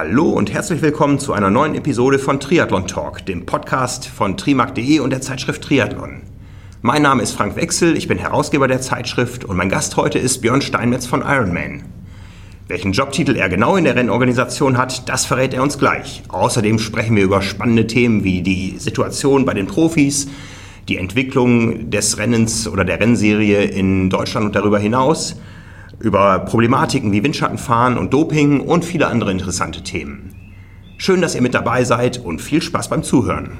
Hallo und herzlich willkommen zu einer neuen Episode von Triathlon Talk, dem Podcast von trimark.de und der Zeitschrift Triathlon. Mein Name ist Frank Wechsel, ich bin Herausgeber der Zeitschrift und mein Gast heute ist Björn Steinmetz von Ironman. Welchen Jobtitel er genau in der Rennorganisation hat, das verrät er uns gleich. Außerdem sprechen wir über spannende Themen wie die Situation bei den Profis, die Entwicklung des Rennens oder der Rennserie in Deutschland und darüber hinaus, über Problematiken wie Windschattenfahren und Doping und viele andere interessante Themen. Schön, dass ihr mit dabei seid und viel Spaß beim Zuhören.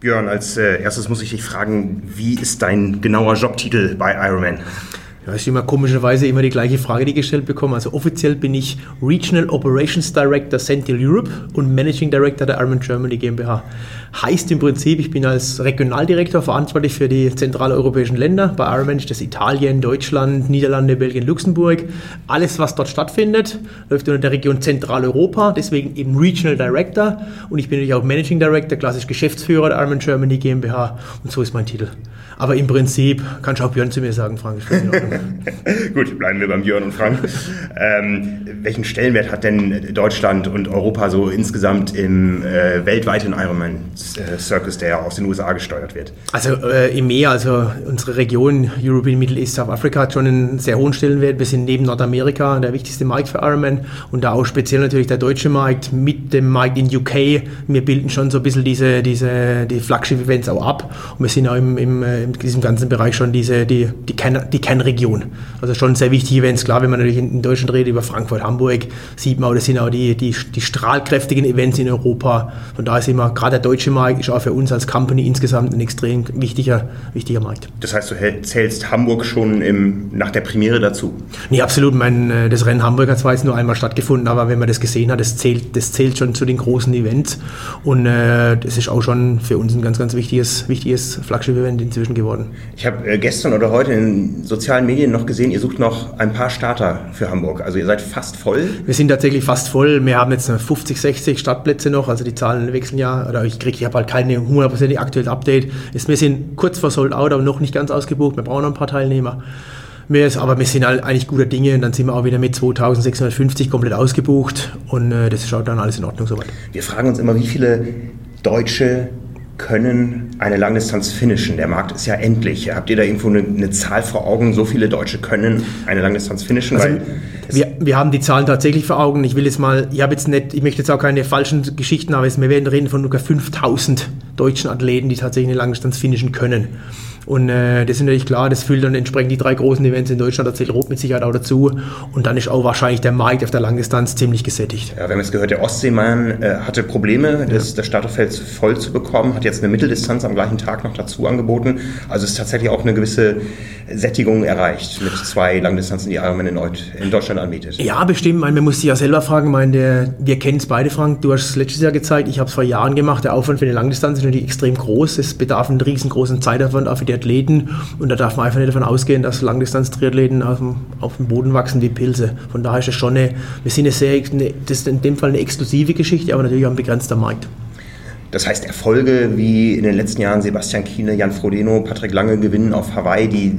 Björn, als äh, erstes muss ich dich fragen, wie ist dein genauer Jobtitel bei Ironman? Ja, ist immer komischerweise immer die gleiche Frage, die gestellt bekommen. Also offiziell bin ich Regional Operations Director Central Europe und Managing Director der Ironman Germany GmbH. Heißt im Prinzip, ich bin als Regionaldirektor verantwortlich für die zentraleuropäischen Länder. Bei Ironman ist das Italien, Deutschland, Niederlande, Belgien, Luxemburg. Alles, was dort stattfindet, läuft unter der Region Zentraleuropa, deswegen eben Regional Director. Und ich bin natürlich auch Managing Director, klassisch Geschäftsführer der Ironman Germany GmbH. Und so ist mein Titel. Aber im Prinzip kannst du auch Björn zu mir sagen, Frank. Gut, bleiben wir beim Björn und Frank. Ähm, welchen Stellenwert hat denn Deutschland und Europa so insgesamt im äh, weltweiten Ironman-Circus, der ja aus den USA gesteuert wird? Also äh, im Meer, also unsere Region European Middle East South Africa hat schon einen sehr hohen Stellenwert. Wir sind neben Nordamerika der wichtigste Markt für Ironman und da auch speziell natürlich der deutsche Markt mit dem Markt in UK. Wir bilden schon so ein bisschen diese, diese die Flagship-Events auch ab und wir sind auch im, im, äh, in diesem ganzen Bereich schon diese, die, die, Kern, die Kernregion. Also schon sehr wichtige Events. Klar, wenn man natürlich in Deutschland redet über Frankfurt, Hamburg, sieht man, das sind auch die, die, die strahlkräftigen Events in Europa. Von daher ist immer, gerade der deutsche Markt ist auch für uns als Company insgesamt ein extrem wichtiger, wichtiger Markt. Das heißt, du zählst Hamburg schon im, nach der Premiere dazu? Nee, absolut. Mein, äh, das Rennen Hamburg hat zwar jetzt nur einmal stattgefunden, aber wenn man das gesehen hat, das zählt, das zählt schon zu den großen Events. Und äh, das ist auch schon für uns ein ganz, ganz wichtiges, wichtiges Flaggschiff-Event inzwischen geworden. Ich habe äh, gestern oder heute in sozialen Medien noch gesehen, ihr sucht noch ein paar Starter für Hamburg. Also ihr seid fast voll. Wir sind tatsächlich fast voll. Wir haben jetzt 50, 60 Startplätze noch. Also die Zahlen wechseln ja. Oder ich kriege, ich habe halt keine hundertprozentig aktuelles Update. wir sind kurz vor Sold Out, aber noch nicht ganz ausgebucht. Wir brauchen noch ein paar Teilnehmer. aber wir sind eigentlich guter Dinge und dann sind wir auch wieder mit 2650 komplett ausgebucht und äh, das schaut dann alles in Ordnung soweit. Wir fragen uns immer, wie viele Deutsche können eine Langdistanz finishen? Der Markt ist ja endlich. Habt ihr da irgendwo eine, eine Zahl vor Augen? So viele Deutsche können eine Langdistanz finishen? Also, wir, wir haben die Zahlen tatsächlich vor Augen. Ich will jetzt mal, ich habe jetzt nicht, ich möchte jetzt auch keine falschen Geschichten, aber wir werden reden von ungefähr 5000 deutschen Athleten, die tatsächlich eine Langdistanz finishen können. Und äh, das ist natürlich klar, das füllt dann entsprechend die drei großen Events in Deutschland, da zählt Rot mit Sicherheit auch dazu. Und dann ist auch wahrscheinlich der Markt auf der Langdistanz ziemlich gesättigt. Ja, wir haben jetzt gehört, der Ostseemann äh, hatte Probleme, das, ja. das Starterfeld voll zu bekommen, hat jetzt eine Mitteldistanz am gleichen Tag noch dazu angeboten. Also ist tatsächlich auch eine gewisse Sättigung erreicht mit zwei Langdistanzen, die Ironman in, in Deutschland anbietet. Ja, bestimmt. Man muss sich ja selber fragen. Meine, der, wir kennen es beide, Frank. Du hast es letztes Jahr gezeigt. Ich habe es vor Jahren gemacht. Der Aufwand für eine Langdistanz ist natürlich extrem groß. Es bedarf einen riesengroßen Zeitaufwand auch für die Athleten. Und da darf man einfach nicht davon ausgehen, dass Langdistanz-Triathleten auf dem, auf dem Boden wachsen wie Pilze. Von daher ist es schon eine, wir sind eine sehr, eine, das ist in dem Fall eine exklusive Geschichte, aber natürlich auch ein begrenzter Markt. Das heißt, Erfolge wie in den letzten Jahren Sebastian Kiene, Jan Frodeno, Patrick Lange gewinnen auf Hawaii, die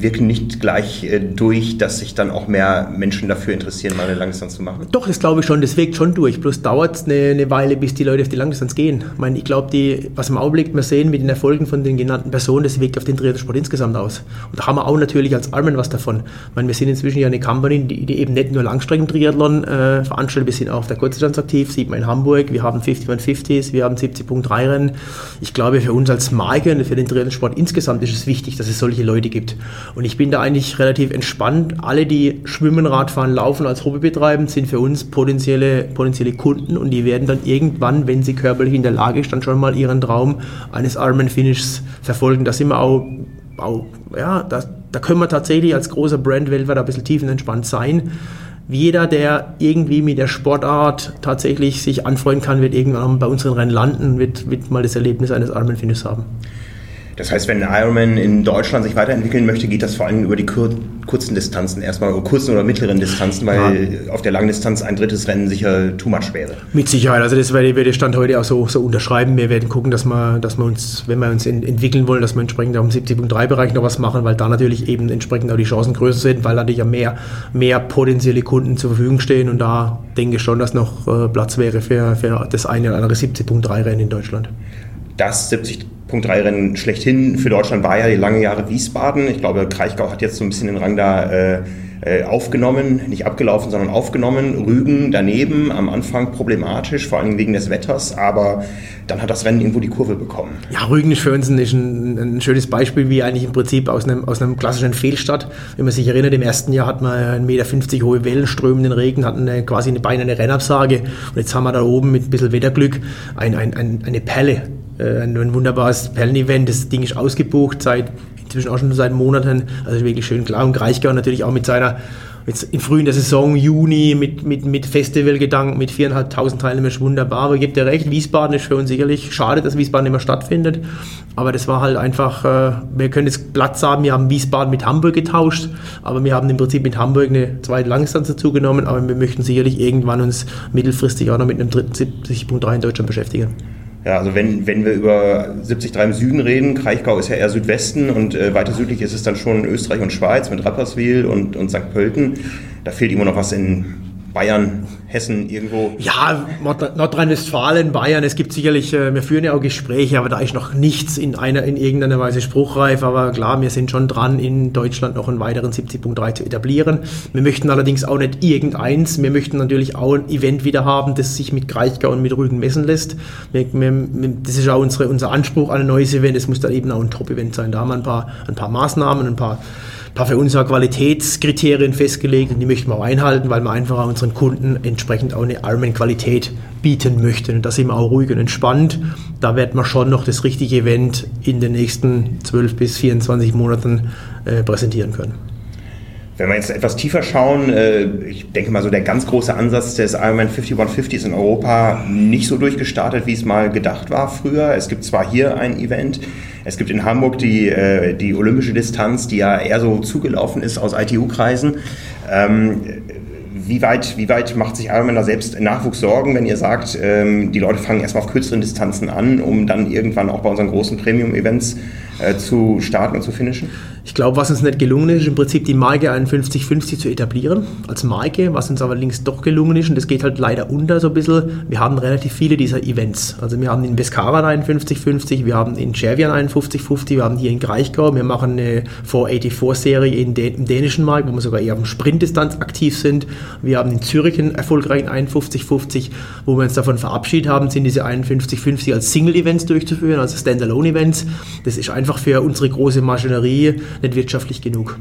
wirken nicht gleich äh, durch, dass sich dann auch mehr Menschen dafür interessieren, mal eine Langdistanz zu machen? Doch, das glaube ich schon, das wirkt schon durch. Bloß dauert es eine, eine, Weile, bis die Leute auf die Langdistanz gehen. Ich meine, ich glaube, was im Augenblick wir sehen mit den Erfolgen von den genannten Personen, das wirkt auf den Triathlon-Sport insgesamt aus. Und da haben wir auch natürlich als Armen was davon. Ich meine, wir sind inzwischen ja eine Company, die, die eben nicht nur Langstrecken-Triathlon äh, veranstaltet, wir sind auch auf der Kurzdistanz aktiv, sieht man in Hamburg, wir haben 5150s, wir haben 70.3 Rennen. Ich glaube, für uns als Marke und für den Triathlon-Sport insgesamt ist es wichtig, dass es solche Leute gibt. Und ich bin da eigentlich relativ entspannt. Alle, die Schwimmen, Radfahren, Laufen als Hobby betreiben, sind für uns potenzielle, potenzielle Kunden und die werden dann irgendwann, wenn sie körperlich in der Lage dann schon mal ihren Traum eines Ironman Finishes verfolgen. Da sind wir auch, auch ja, da, da können wir tatsächlich als großer Brand weltweit ein bisschen tiefenentspannt sein jeder, der irgendwie mit der Sportart tatsächlich sich anfreunden kann, wird irgendwann bei unseren Rennen landen, wird, wird mal das Erlebnis eines Ironman Finishes haben. Das heißt, wenn Ironman in Deutschland sich weiterentwickeln möchte, geht das vor allem über die kur kurzen Distanzen erstmal, oder kurzen oder mittleren Distanzen, weil ja. auf der Langdistanz ein drittes Rennen sicher too much wäre. Mit Sicherheit, also das werde ich Stand heute auch so, so unterschreiben. Wir werden gucken, dass wir, dass wir uns, wenn wir uns in, entwickeln wollen, dass wir entsprechend auch im 70.3-Bereich noch was machen, weil da natürlich eben entsprechend auch die Chancen größer sind, weil natürlich ja mehr, mehr potenzielle Kunden zur Verfügung stehen und da denke ich schon, dass noch äh, Platz wäre für, für das eine oder andere 70.3-Rennen in Deutschland. Das 70 Punkt 3 Rennen schlechthin für Deutschland war ja die lange Jahre Wiesbaden. Ich glaube, Kraichgau hat jetzt so ein bisschen den Rang da äh, äh, aufgenommen, nicht abgelaufen, sondern aufgenommen. Rügen daneben, am Anfang problematisch, vor allem wegen des Wetters, aber dann hat das Rennen irgendwo die Kurve bekommen. Ja, Rügen ist für uns ein, ein, schönes Beispiel, wie eigentlich im Prinzip aus einem, aus einem klassischen Fehlstart. Wenn man sich erinnert, im ersten Jahr hat man 1,50 Meter hohe Wellen, strömenden Regen, hatten eine, quasi eine, beinahe eine Rennabsage und jetzt haben wir da oben mit ein bisschen Wetterglück ein, ein, ein, eine Pelle äh, ein wunderbares Perlen-Event. Das Ding ist ausgebucht seit inzwischen auch schon seit Monaten. Also wirklich schön klar. Und Greichgau natürlich auch mit seiner jetzt in frühen der Saison, Juni, mit, mit, mit Festivalgedanken, mit 4.500 Teilnehmern ist wunderbar. Aber gebt ihr recht, Wiesbaden ist für uns sicherlich schade, dass Wiesbaden immer stattfindet. Aber das war halt einfach, äh, wir können jetzt Platz haben, wir haben Wiesbaden mit Hamburg getauscht, aber wir haben im Prinzip mit Hamburg eine zweite Langdistanz dazu genommen, aber wir möchten sicherlich irgendwann uns mittelfristig auch noch mit einem dritten 70.3 in Deutschland beschäftigen. Ja, also wenn, wenn wir über 73 im Süden reden, Kraichgau ist ja eher Südwesten und äh, weiter südlich ist es dann schon Österreich und Schweiz mit Rapperswil und, und St. Pölten. Da fehlt immer noch was in Bayern, Hessen irgendwo? Ja, Nordrhein-Westfalen, Bayern, es gibt sicherlich, äh, wir führen ja auch Gespräche, aber da ist noch nichts in einer, in irgendeiner Weise spruchreif. Aber klar, wir sind schon dran, in Deutschland noch einen weiteren 70.3 zu etablieren. Wir möchten allerdings auch nicht irgendeins. Wir möchten natürlich auch ein Event wieder haben, das sich mit Kraichgau und mit Rügen messen lässt. Wir, wir, das ist auch unsere, unser Anspruch an ein neues Event. Es muss dann eben auch ein Top-Event sein. Da haben wir ein paar, ein paar Maßnahmen, ein paar paar für uns auch Qualitätskriterien festgelegt und die möchten wir auch einhalten, weil wir einfach unseren Kunden entsprechend auch eine Ironman-Qualität bieten möchten. Und da sind wir auch ruhig und entspannt. Da werden wir schon noch das richtige Event in den nächsten 12 bis 24 Monaten äh, präsentieren können. Wenn wir jetzt etwas tiefer schauen, äh, ich denke mal so der ganz große Ansatz des Ironman 5150 ist in Europa nicht so durchgestartet, wie es mal gedacht war früher. Es gibt zwar hier ein Event, es gibt in Hamburg die, äh, die olympische Distanz, die ja eher so zugelaufen ist aus ITU-Kreisen. Ähm, wie weit, wie weit macht sich Ironman da selbst Nachwuchs Sorgen, wenn ihr sagt, ähm, die Leute fangen erstmal auf kürzeren Distanzen an, um dann irgendwann auch bei unseren großen Premium-Events äh, zu starten und zu finishen? Ich glaube, was uns nicht gelungen ist, ist im Prinzip die Marke 5150 zu etablieren als Marke, was uns aber links doch gelungen ist und das geht halt leider unter so ein bisschen. Wir haben relativ viele dieser Events. Also wir haben in Vescara 5150, wir haben in Chervian 5150, wir haben hier in Greichgau, wir machen eine 484-Serie in den, im dänischen Markt, wo wir sogar eher auf Sprintdistanz aktiv sind. Wir haben in Zürich einen erfolgreichen 5150, wo wir uns davon verabschiedet haben, sind diese 5150 als Single-Events durchzuführen, also Standalone-Events. Das ist einfach für unsere große Maschinerie nicht wirtschaftlich genug.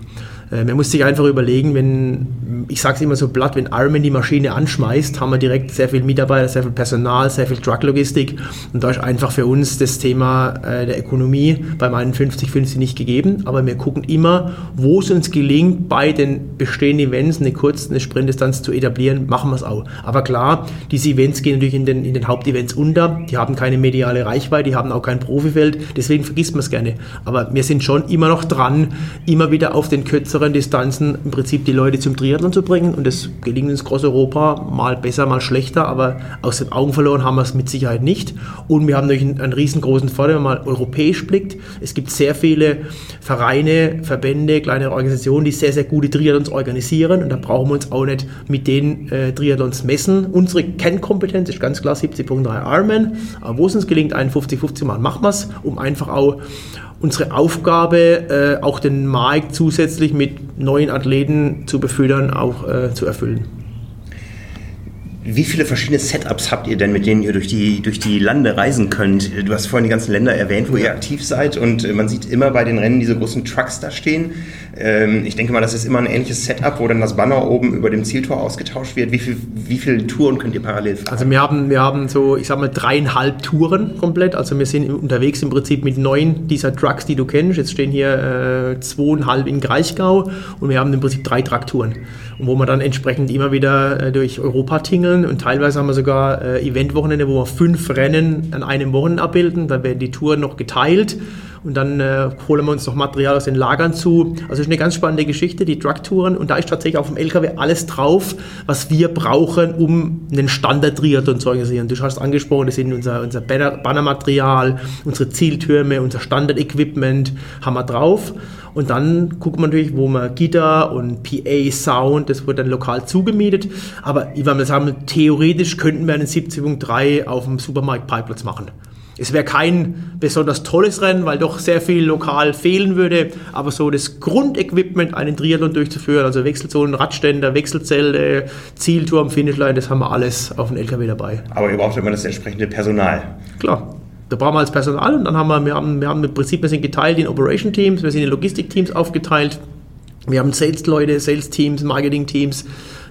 Äh, man muss sich einfach überlegen, wenn, ich sage es immer so platt, wenn Ironman die Maschine anschmeißt, haben wir direkt sehr viel Mitarbeiter, sehr viel Personal, sehr viel Trucklogistik und da ist einfach für uns das Thema äh, der Ökonomie beim 51-50 nicht gegeben, aber wir gucken immer, wo es uns gelingt, bei den bestehenden Events eine kurze eine Sprintdistanz zu etablieren, machen wir es auch. Aber klar, diese Events gehen natürlich in den, in den Hauptevents unter, die haben keine mediale Reichweite, die haben auch kein Profifeld, deswegen vergisst man es gerne. Aber wir sind schon immer noch dran, immer wieder auf den kürzeren Distanzen im Prinzip die Leute zum Triathlon zu bringen. Und das gelingt ins große Europa mal besser, mal schlechter, aber aus den Augen verloren haben wir es mit Sicherheit nicht. Und wir haben natürlich einen, einen riesengroßen Vorteil, wenn man mal europäisch blickt. Es gibt sehr viele Vereine, Verbände, kleine Organisationen, die sehr, sehr gute Triathlons organisieren. Und da brauchen wir uns auch nicht mit den äh, Triathlons messen. Unsere Kernkompetenz ist ganz klar 70.3 Ironman. Aber wo es uns gelingt, 51-50 machen, machen wir es, um einfach auch unsere Aufgabe, äh, auch den Markt zusätzlich mit neuen Athleten zu befüttern, auch äh, zu erfüllen. Wie viele verschiedene Setups habt ihr denn, mit denen ihr durch die, durch die Lande reisen könnt? Du hast vorhin die ganzen Länder erwähnt, wo ihr aktiv seid und äh, man sieht immer bei den Rennen diese großen Trucks da stehen. Ähm, ich denke mal, das ist immer ein ähnliches Setup, wo dann das Banner oben über dem Zieltor ausgetauscht wird. Wie, viel, wie viele Touren könnt ihr parallel fahren? Also wir haben, wir haben so, ich sag mal, dreieinhalb Touren komplett. Also wir sind unterwegs im Prinzip mit neun dieser Trucks, die du kennst. Jetzt stehen hier äh, zweieinhalb in Greichgau und wir haben im Prinzip drei Trakturen. Und wo wir dann entsprechend immer wieder äh, durch Europa tingeln und teilweise haben wir sogar äh, Eventwochenende, wo wir fünf Rennen an einem Wochenende abbilden. Dann werden die Touren noch geteilt und dann äh, holen wir uns noch Material aus den Lagern zu. Also ist eine ganz spannende Geschichte, die Trucktouren und da ist tatsächlich auf dem LKW alles drauf, was wir brauchen, um einen Standard-Triathlon zu organisieren. Du hast angesprochen, das sind unser, unser Bannermaterial, unsere Zieltürme, unser Standard-Equipment haben wir drauf. Und dann guckt man natürlich, wo man Gitter und PA-Sound, das wird dann lokal zugemietet. Aber ich würde mal sagen, theoretisch könnten wir einen 70.3 auf dem Supermarkt-Parkplatz machen. Es wäre kein besonders tolles Rennen, weil doch sehr viel lokal fehlen würde, aber so das Grundequipment, einen Triathlon durchzuführen, also Wechselzonen, Radständer, Wechselzelte, Zielturm, Finishline, das haben wir alles auf dem LKW dabei. Aber ihr braucht immer das entsprechende Personal. Klar. Da brauchen wir als Personal und dann haben wir, wir haben, wir haben im Prinzip, wir sind geteilt in Operation Teams, wir sind in Logistik-Teams aufgeteilt. Wir haben Sales-Leute, Sales-Teams, Marketing-Teams,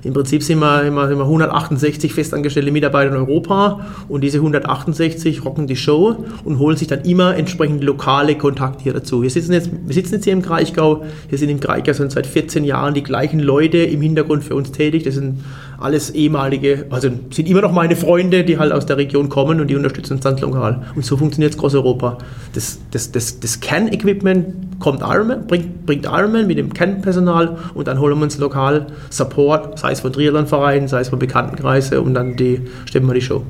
im Prinzip sind wir, immer, wir 168 festangestellte Mitarbeiter in Europa und diese 168 rocken die Show und holen sich dann immer entsprechend lokale Kontakte hier dazu. Wir sitzen jetzt, wir sitzen jetzt hier im Kraichgau, hier sind im Kraichgau sind seit 14 Jahren die gleichen Leute im Hintergrund für uns tätig. Das sind alles ehemalige, also sind immer noch meine Freunde, die halt aus der Region kommen und die unterstützen uns dann lokal. Und so funktioniert es groß Europa. Das, das, das, das Kern-Equipment kommt Ironman, bringt, bringt Ironman mit dem Kernpersonal und dann holen wir uns lokal Support, sei es von Triathlon-Vereinen, sei es von Bekanntenkreisen und dann die, stemmen wir die Show.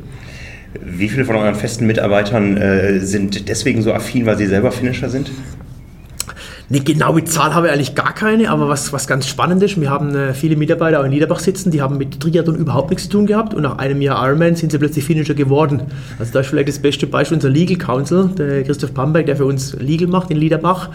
Wie viele von euren festen Mitarbeitern äh, sind deswegen so affin, weil sie selber Finisher sind? Eine genaue Zahl habe ich eigentlich gar keine, aber was, was ganz spannend ist, wir haben äh, viele Mitarbeiter auch in Niederbach sitzen, die haben mit Triathlon überhaupt nichts zu tun gehabt und nach einem Jahr Ironman sind sie plötzlich Finisher geworden. Also da ist vielleicht das beste Beispiel unser Legal Counsel, der Christoph Bamberg, der für uns Legal macht in Niederbach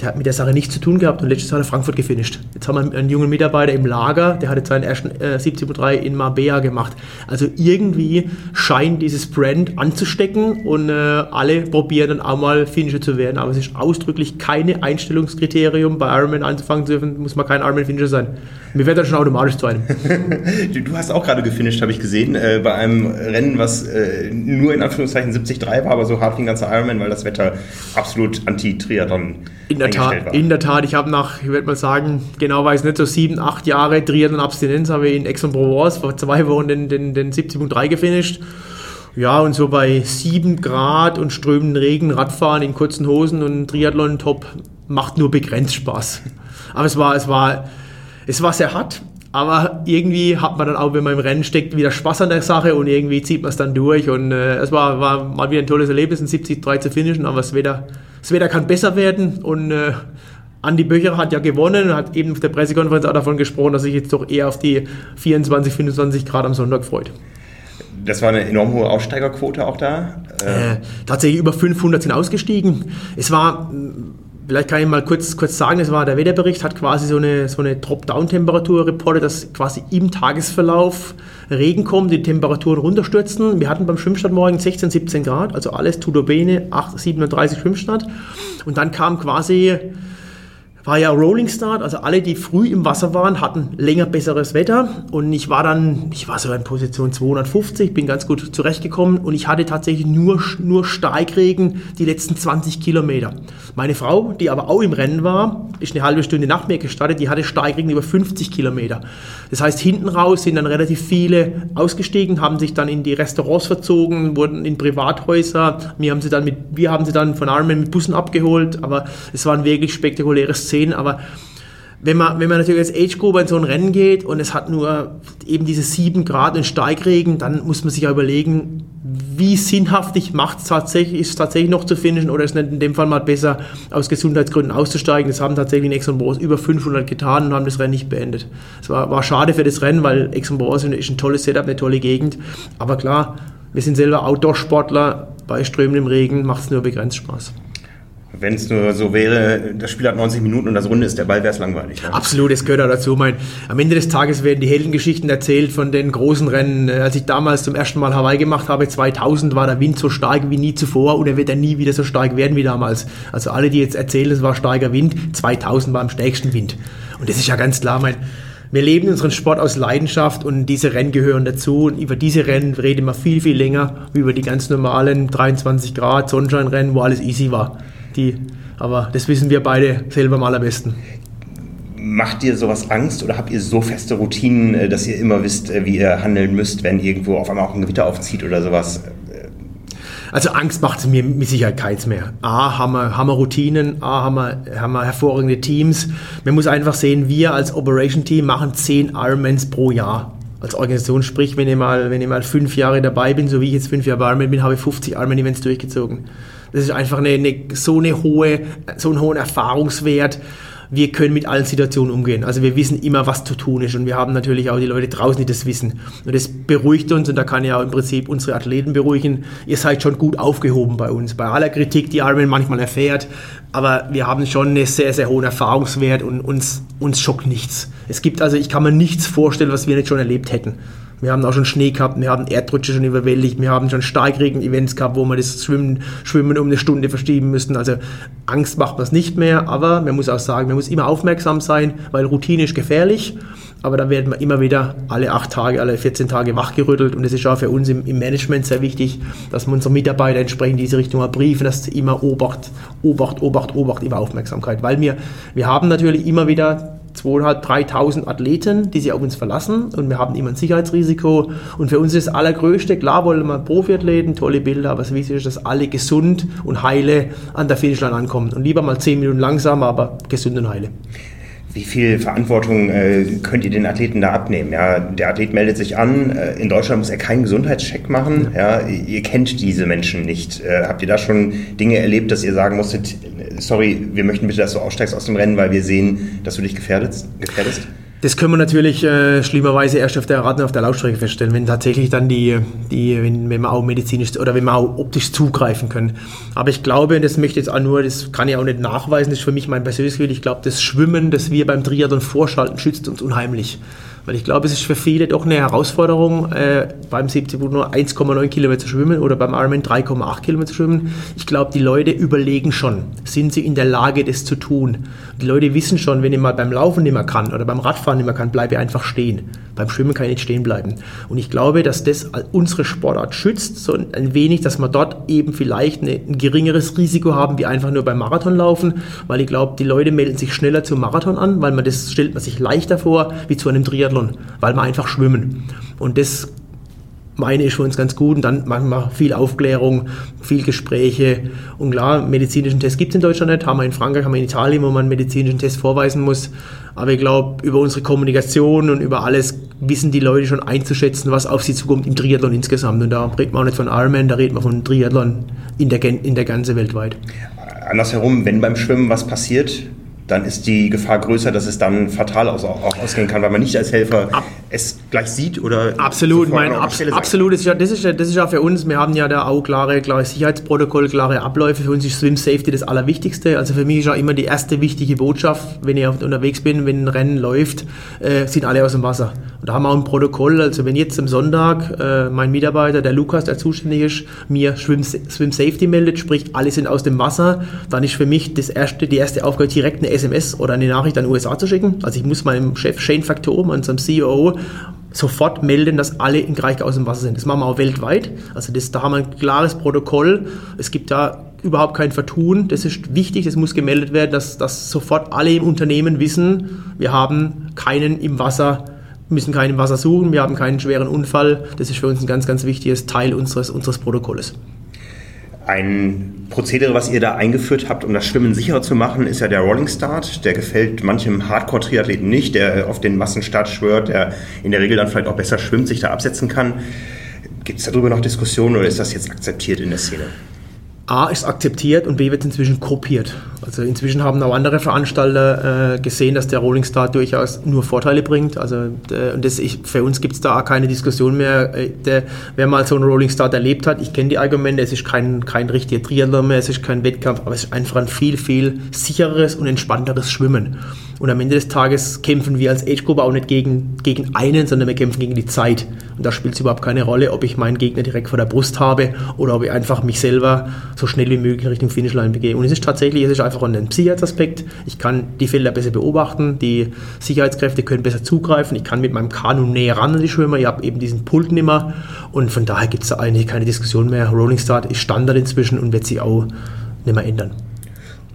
der hat mit der Sache nichts zu tun gehabt und letztes Jahr hat er Frankfurt gefinisht. Jetzt haben wir einen jungen Mitarbeiter im Lager, der hat jetzt seinen ersten äh, 70.3 in Marbella gemacht. Also irgendwie scheint dieses Brand anzustecken und äh, alle probieren dann auch mal Finisher zu werden. Aber es ist ausdrücklich keine Einstellungskriterium, bei Ironman anzufangen zu dürfen, muss man kein Ironman Finisher sein. Mir wird dann schon automatisch zu einem. du hast auch gerade gefinisht, habe ich gesehen, äh, bei einem Rennen, was äh, nur in Anführungszeichen 73 war, aber so hart wie ein ganzer Ironman, weil das Wetter absolut anti-Triathlon in der Tat, war. In der Tat, ich habe nach, ich würde mal sagen, genau weiß nicht, so sieben, acht Jahre Triathlon-Abstinenz habe ich in Aix-en-Provence vor zwei Wochen den, den, den 70.3 gefinisht. Ja, und so bei 7 Grad und strömenden Regen, Radfahren in kurzen Hosen und Triathlon-Top macht nur begrenzt Spaß. Aber es war, es war, es war sehr hart, aber irgendwie hat man dann auch, wenn man im Rennen steckt, wieder Spaß an der Sache und irgendwie zieht man es dann durch. Und äh, es war, war mal wieder ein tolles Erlebnis, ein 70-3 zu finishen, aber das Wetter, das Wetter kann besser werden. Und äh, Andi Böcher hat ja gewonnen und hat eben auf der Pressekonferenz auch davon gesprochen, dass sich jetzt doch eher auf die 24, 25 Grad am Sonntag freut. Das war eine enorm hohe Aussteigerquote auch da? Äh, tatsächlich über 500 sind ausgestiegen. Es war Vielleicht kann ich mal kurz, kurz sagen, es war der Wetterbericht, hat quasi so eine, so eine Top-Down-Temperatur reportet, dass quasi im Tagesverlauf Regen kommt, die Temperaturen runterstürzen. Wir hatten beim Schwimmstart morgen 16, 17 Grad, also alles Tudo Bene, 8, 37 Schwimmstart. Und dann kam quasi war ja Rolling Start, also alle, die früh im Wasser waren, hatten länger besseres Wetter und ich war dann, ich war so in Position 250, bin ganz gut zurechtgekommen und ich hatte tatsächlich nur, nur Steigregen die letzten 20 Kilometer. Meine Frau, die aber auch im Rennen war, ist eine halbe Stunde nach mir gestartet, die hatte Steigregen über 50 Kilometer. Das heißt, hinten raus sind dann relativ viele ausgestiegen, haben sich dann in die Restaurants verzogen, wurden in Privathäuser, wir haben sie dann, mit, wir haben sie dann von Armen mit Bussen abgeholt, aber es war ein wirklich spektakuläres sehen, aber wenn man, wenn man natürlich als Age-Group in so ein Rennen geht und es hat nur eben diese 7 Grad und Steigregen, dann muss man sich ja überlegen, wie sinnhaftig macht es tatsächlich, ist es tatsächlich noch zu finishen oder ist es in dem Fall mal besser, aus Gesundheitsgründen auszusteigen. Das haben tatsächlich in Exxon über 500 getan und haben das Rennen nicht beendet. Es war, war schade für das Rennen, weil Exxon ist ein tolles Setup, eine tolle Gegend. Aber klar, wir sind selber Outdoor-Sportler, bei strömendem Regen macht es nur begrenzt Spaß. Wenn es nur so wäre, das Spiel hat 90 Minuten und das Runde ist der Ball, wäre es langweilig. Ne? Absolut, das gehört auch dazu. Mein, am Ende des Tages werden die Heldengeschichten erzählt von den großen Rennen. Äh, als ich damals zum ersten Mal Hawaii gemacht habe, 2000, war der Wind so stark wie nie zuvor und er wird dann nie wieder so stark werden wie damals. Also alle, die jetzt erzählen, es war starker Wind, 2000 war am stärksten Wind. Und das ist ja ganz klar, mein, wir leben unseren Sport aus Leidenschaft und diese Rennen gehören dazu. Und über diese Rennen reden wir viel, viel länger wie über die ganz normalen 23 Grad Sonnenscheinrennen, wo alles easy war. Die, aber das wissen wir beide selber am allerbesten. Macht dir sowas Angst oder habt ihr so feste Routinen, äh, dass ihr immer wisst, äh, wie ihr handeln müsst, wenn irgendwo auf einmal auch ein Gewitter aufzieht oder sowas? Also Angst macht es mir mit Sicherheit keins mehr. A, haben wir, haben wir Routinen, A, haben wir, haben wir hervorragende Teams. Man muss einfach sehen, wir als Operation Team machen 10 Ironmans pro Jahr als Organisation. Sprich, wenn ich, mal, wenn ich mal fünf Jahre dabei bin, so wie ich jetzt fünf Jahre bei Ironman bin, habe ich 50 Ironman-Events durchgezogen. Das ist einfach eine, eine, so, eine hohe, so einen hohen Erfahrungswert wir können mit allen Situationen umgehen. Also wir wissen immer, was zu tun ist und wir haben natürlich auch die Leute draußen, die das wissen. Und das beruhigt uns und da kann ja auch im Prinzip unsere Athleten beruhigen. Ihr seid schon gut aufgehoben bei uns. Bei aller Kritik, die Ironman manchmal erfährt, aber wir haben schon einen sehr, sehr hohen Erfahrungswert und uns, uns schockt nichts. Es gibt also, ich kann mir nichts vorstellen, was wir nicht schon erlebt hätten. Wir haben auch schon Schnee gehabt, wir haben Erdrutsche schon überwältigt, wir haben schon Starkregen-Events gehabt, wo wir das Schwimmen, Schwimmen um eine Stunde verschieben müssen. Also Angst macht man es nicht mehr, aber man muss auch sagen, man muss immer aufmerksam sein, weil Routine ist gefährlich. Aber da werden wir immer wieder alle acht Tage, alle 14 Tage wachgerüttelt. Und es ist auch für uns im, im, Management sehr wichtig, dass wir unsere Mitarbeiter entsprechend in diese Richtung briefen, dass immer Obacht, Obacht, Obacht, Obacht, immer Aufmerksamkeit. Weil wir, wir haben natürlich immer wieder 2.500, 3.000 Athleten, die sich auf uns verlassen und wir haben immer ein Sicherheitsrisiko. Und für uns ist das Allergrößte, klar wollen wir Profiathleten, tolle Bilder, aber es wichtig ist, dass alle gesund und heile an der Finishline ankommen. Und lieber mal 10 Minuten langsamer, aber gesund und heile. Wie viel Verantwortung äh, könnt ihr den Athleten da abnehmen? Ja, der Athlet meldet sich an. Äh, in Deutschland muss er keinen Gesundheitscheck machen. Ja, ihr kennt diese Menschen nicht. Äh, habt ihr da schon Dinge erlebt, dass ihr sagen musstet, sorry, wir möchten bitte, dass du aussteigst aus dem Rennen, weil wir sehen, dass du dich gefährdest? gefährdest? Das können wir natürlich äh, schlimmerweise erst auf der Raten auf der Laufstrecke feststellen, wenn tatsächlich dann die, die wenn, wenn wir auch medizinisch oder wenn wir auch optisch zugreifen können. Aber ich glaube, das möchte jetzt auch nur, das kann ich auch nicht nachweisen, das ist für mich mein persönliches Gefühl, ich glaube, das Schwimmen, das wir beim Triathlon vorschalten, schützt uns unheimlich. Weil ich glaube, es ist für viele doch eine Herausforderung, äh, beim 70 nur 1,9 Kilometer zu schwimmen oder beim Ironman 3,8 Kilometer zu schwimmen. Ich glaube, die Leute überlegen schon, sind sie in der Lage, das zu tun. Die Leute wissen schon, wenn ich mal beim Laufen nicht mehr kann oder beim Radfahren nicht mehr kann, bleibe ich einfach stehen. Beim Schwimmen kann ich nicht stehen bleiben. Und ich glaube, dass das unsere Sportart schützt, so ein wenig, dass wir dort eben vielleicht ein geringeres Risiko haben, wie einfach nur beim Marathon laufen, weil ich glaube, die Leute melden sich schneller zum Marathon an, weil man das stellt man sich leichter vor, wie zu einem Triathlon, weil wir einfach schwimmen. Und das meine ich für uns ganz gut. Und dann machen wir viel Aufklärung, viel Gespräche. Und klar, medizinischen Test gibt es in Deutschland nicht, haben wir in Frankreich, haben wir in Italien, wo man einen medizinischen Test vorweisen muss, aber ich glaube, über unsere Kommunikation und über alles wissen die Leute schon einzuschätzen, was auf sie zukommt im Triathlon insgesamt. Und da redet man auch nicht von Ironman, da redet man von Triathlon in der, in der ganzen weltweit. Andersherum, wenn beim Schwimmen was passiert, dann ist die Gefahr größer, dass es dann fatal aus, auch ausgehen kann, weil man nicht als Helfer Ab es gleich sieht oder absolut, mein ab, absolut ist ja, das ist ja das ist ja für uns. Wir haben ja da auch klare, klare Sicherheitsprotokoll, klare Abläufe. Für uns ist Swim Safety das Allerwichtigste. Also für mich ist ja immer die erste wichtige Botschaft, wenn ich unterwegs bin, wenn ein Rennen läuft, äh, sind alle aus dem Wasser. Und da haben wir auch ein Protokoll. Also wenn jetzt am Sonntag äh, mein Mitarbeiter, der Lukas, der zuständig ist, mir Swim, Swim Safety meldet, sprich alle sind aus dem Wasser, dann ist für mich das erste, die erste Aufgabe direkt eine SMS oder eine Nachricht an den USA zu schicken. Also ich muss meinem Chef Shane Factor, unserem CEO, sofort melden, dass alle in Kraichgau aus dem Wasser sind. Das machen wir auch weltweit. Also das, da haben wir ein klares Protokoll. Es gibt da überhaupt kein Vertun. Das ist wichtig, das muss gemeldet werden, dass, dass sofort alle im Unternehmen wissen, wir haben keinen im Wasser, müssen keinen im Wasser suchen, wir haben keinen schweren Unfall. Das ist für uns ein ganz, ganz wichtiges Teil unseres, unseres Protokolles. Ein Prozedere, was ihr da eingeführt habt, um das Schwimmen sicherer zu machen, ist ja der Rolling Start. Der gefällt manchem Hardcore-Triathleten nicht, der auf den Massenstart schwört, der in der Regel dann vielleicht auch besser schwimmt, sich da absetzen kann. Gibt es darüber noch Diskussionen oder ist das jetzt akzeptiert in der Szene? A ist akzeptiert und B wird inzwischen kopiert. Also inzwischen haben auch andere Veranstalter äh, gesehen, dass der Rolling Start durchaus nur Vorteile bringt. Also äh, und das, ich, für uns gibt es da keine Diskussion mehr. Äh, der, wer mal so einen Rolling Start erlebt hat, ich kenne die Argumente, es ist kein, kein richtiger Triathlon mehr, es ist kein Wettkampf, aber es ist einfach ein viel, viel sicheres und entspannteres Schwimmen. Und am Ende des Tages kämpfen wir als Age-Gruppe auch nicht gegen, gegen einen, sondern wir kämpfen gegen die Zeit. Und da spielt es überhaupt keine Rolle, ob ich meinen Gegner direkt vor der Brust habe oder ob ich einfach mich selber so schnell wie möglich Richtung Finishline begebe. Und es ist tatsächlich, es ist einfach ein Sicherheitsaspekt. Ich kann die Felder besser beobachten, die Sicherheitskräfte können besser zugreifen, ich kann mit meinem Kanu näher ran an die Schwimmer, ich habe eben diesen Pult nicht mehr. Und von daher gibt es da eigentlich keine Diskussion mehr. Rolling Start ist Standard inzwischen und wird sich auch nicht mehr ändern.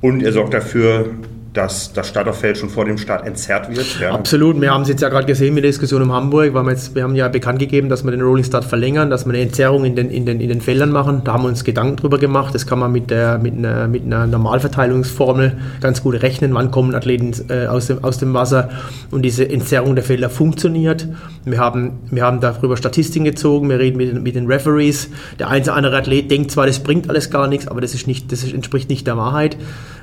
Und er sorgt dafür, dass das Starterfeld schon vor dem Start entzerrt wird. Ja. Absolut. Wir haben es jetzt ja gerade gesehen mit der Diskussion in Hamburg, weil wir, jetzt, wir haben ja bekannt gegeben, dass wir den Rolling Start verlängern, dass wir eine Entzerrung in den, in den, in den Feldern machen. Da haben wir uns Gedanken drüber gemacht. Das kann man mit, der, mit, einer, mit einer Normalverteilungsformel ganz gut rechnen. Wann kommen Athleten äh, aus, dem, aus dem Wasser? Und diese Entzerrung der Felder funktioniert. Wir haben, wir haben darüber Statistiken gezogen. Wir reden mit, den, mit den Referees. Der eine oder andere Athlet denkt zwar, das bringt alles gar nichts, aber das, ist nicht, das entspricht nicht der Wahrheit.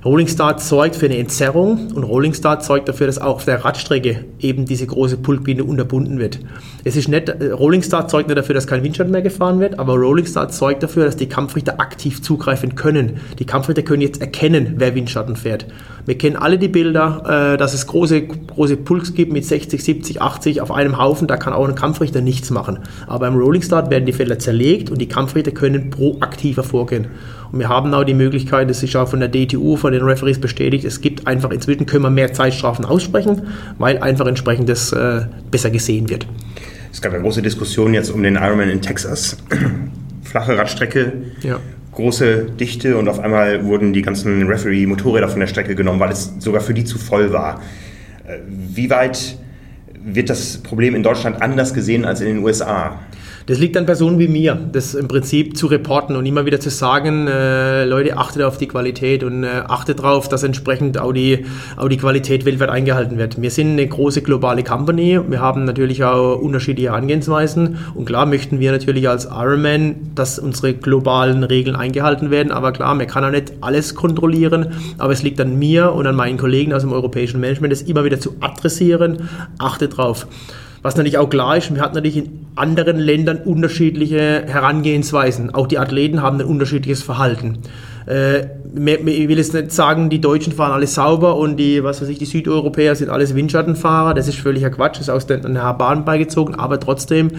Rolling Start sorgt für eine Entzerrung und Rolling Start sorgt dafür, dass auch auf der Radstrecke eben diese große Pulkbinde unterbunden wird. Es ist nicht, äh, Rolling Start sorgt nicht dafür, dass kein Windschatten mehr gefahren wird, aber Rolling Start sorgt dafür, dass die Kampfrichter aktiv zugreifen können. Die Kampfrichter können jetzt erkennen, wer Windschatten fährt. Wir kennen alle die Bilder, äh, dass es große, große Pulks gibt mit 60, 70, 80 auf einem Haufen, da kann auch ein Kampfrichter nichts machen. Aber beim Rolling Start werden die Felder zerlegt und die Kampfrichter können proaktiver vorgehen. Und wir haben auch die Möglichkeit, das ist auch von der DTU, von den Referees bestätigt, es gibt einfach, inzwischen können wir mehr Zeitstrafen aussprechen, weil einfach entsprechend das äh, besser gesehen wird. Es gab ja große Diskussionen jetzt um den Ironman in Texas. Flache Radstrecke, ja. große Dichte und auf einmal wurden die ganzen Referee-Motorräder von der Strecke genommen, weil es sogar für die zu voll war. Äh, wie weit wird das Problem in Deutschland anders gesehen als in den USA? Das liegt an Personen wie mir, das im Prinzip zu reporten und immer wieder zu sagen, äh, Leute, achtet auf die Qualität und äh, achtet darauf, dass entsprechend auch die, auch die Qualität weltweit eingehalten wird. Wir sind eine große globale Company, wir haben natürlich auch unterschiedliche Angehensweisen und klar möchten wir natürlich als Ironman, dass unsere globalen Regeln eingehalten werden, aber klar, man kann auch nicht alles kontrollieren, aber es liegt an mir und an meinen Kollegen aus dem europäischen Management, das immer wieder zu adressieren, achtet drauf. Was natürlich auch klar ist, wir hatten natürlich in anderen Ländern unterschiedliche Herangehensweisen. Auch die Athleten haben ein unterschiedliches Verhalten. Äh, ich will jetzt nicht sagen, die Deutschen fahren alles sauber und die, was weiß ich, die Südeuropäer sind alles Windschattenfahrer. Das ist völliger Quatsch, das ist aus der Bahn beigezogen, aber trotzdem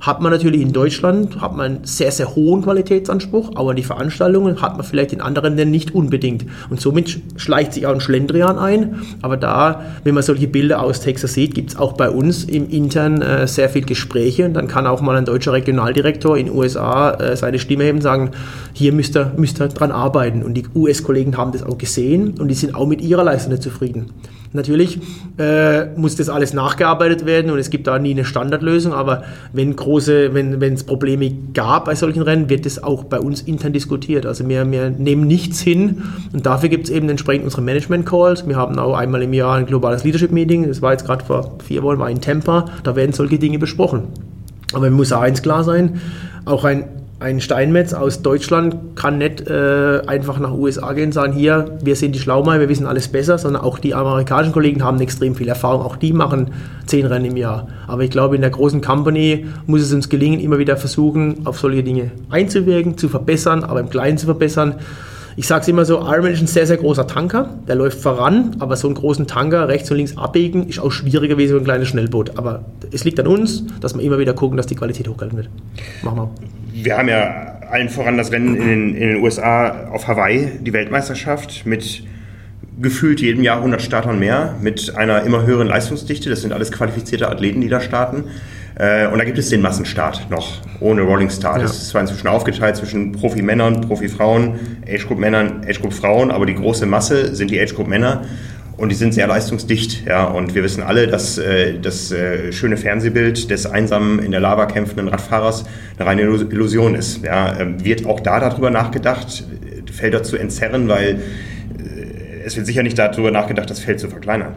hat man natürlich in Deutschland hat man einen sehr, sehr hohen Qualitätsanspruch, aber die Veranstaltungen hat man vielleicht in anderen Ländern nicht unbedingt. Und somit schleicht sich auch ein Schlendrian ein. Aber da, wenn man solche Bilder aus Texas sieht, gibt es auch bei uns im Intern äh, sehr viel Gespräche. Und dann kann auch mal ein deutscher Regionaldirektor in den USA äh, seine Stimme heben und sagen, hier müsst ihr, müsst ihr dran arbeiten. Und die US-Kollegen haben das auch gesehen und die sind auch mit ihrer Leistung nicht zufrieden. Natürlich äh, muss das alles nachgearbeitet werden und es gibt da nie eine Standardlösung, aber wenn große, wenn es Probleme gab bei solchen Rennen, wird das auch bei uns intern diskutiert. Also wir, wir nehmen nichts hin und dafür gibt es eben entsprechend unsere Management-Calls. Wir haben auch einmal im Jahr ein globales Leadership-Meeting, das war jetzt gerade vor vier Wochen, war in Tampa, da werden solche Dinge besprochen. Aber mir muss auch eins klar sein, auch ein ein Steinmetz aus Deutschland kann nicht äh, einfach nach USA gehen und sagen, hier, wir sind die Schlaumeier, wir wissen alles besser, sondern auch die amerikanischen Kollegen haben extrem viel Erfahrung. Auch die machen zehn Rennen im Jahr. Aber ich glaube, in der großen Company muss es uns gelingen, immer wieder versuchen, auf solche Dinge einzuwirken, zu verbessern, aber im Kleinen zu verbessern. Ich sage es immer so, Ironman ist ein sehr, sehr großer Tanker, der läuft voran, aber so einen großen Tanker rechts und links abbiegen ist auch schwieriger wie so ein kleines Schnellboot. Aber es liegt an uns, dass wir immer wieder gucken, dass die Qualität hochgehalten wird. Machen wir. Wir haben ja allen voran das Rennen in den, in den USA auf Hawaii, die Weltmeisterschaft mit gefühlt jedem Jahr 100 Startern mehr, mit einer immer höheren Leistungsdichte. Das sind alles qualifizierte Athleten, die da starten. Äh, und da gibt es den Massenstart noch, ohne Rolling Start. Ja. Das ist zwar inzwischen aufgeteilt zwischen Profi-Männern, Profi-Frauen, Age-Group-Männern, Age-Group-Frauen, aber die große Masse sind die Age-Group-Männer. Und die sind sehr leistungsdicht, ja. Und wir wissen alle, dass äh, das äh, schöne Fernsehbild des einsamen in der Lava kämpfenden Radfahrers eine reine Illusion ist. Ja. Ähm, wird auch da darüber nachgedacht, Felder zu entzerren, weil es wird sicher nicht darüber nachgedacht, das Feld zu verkleinern.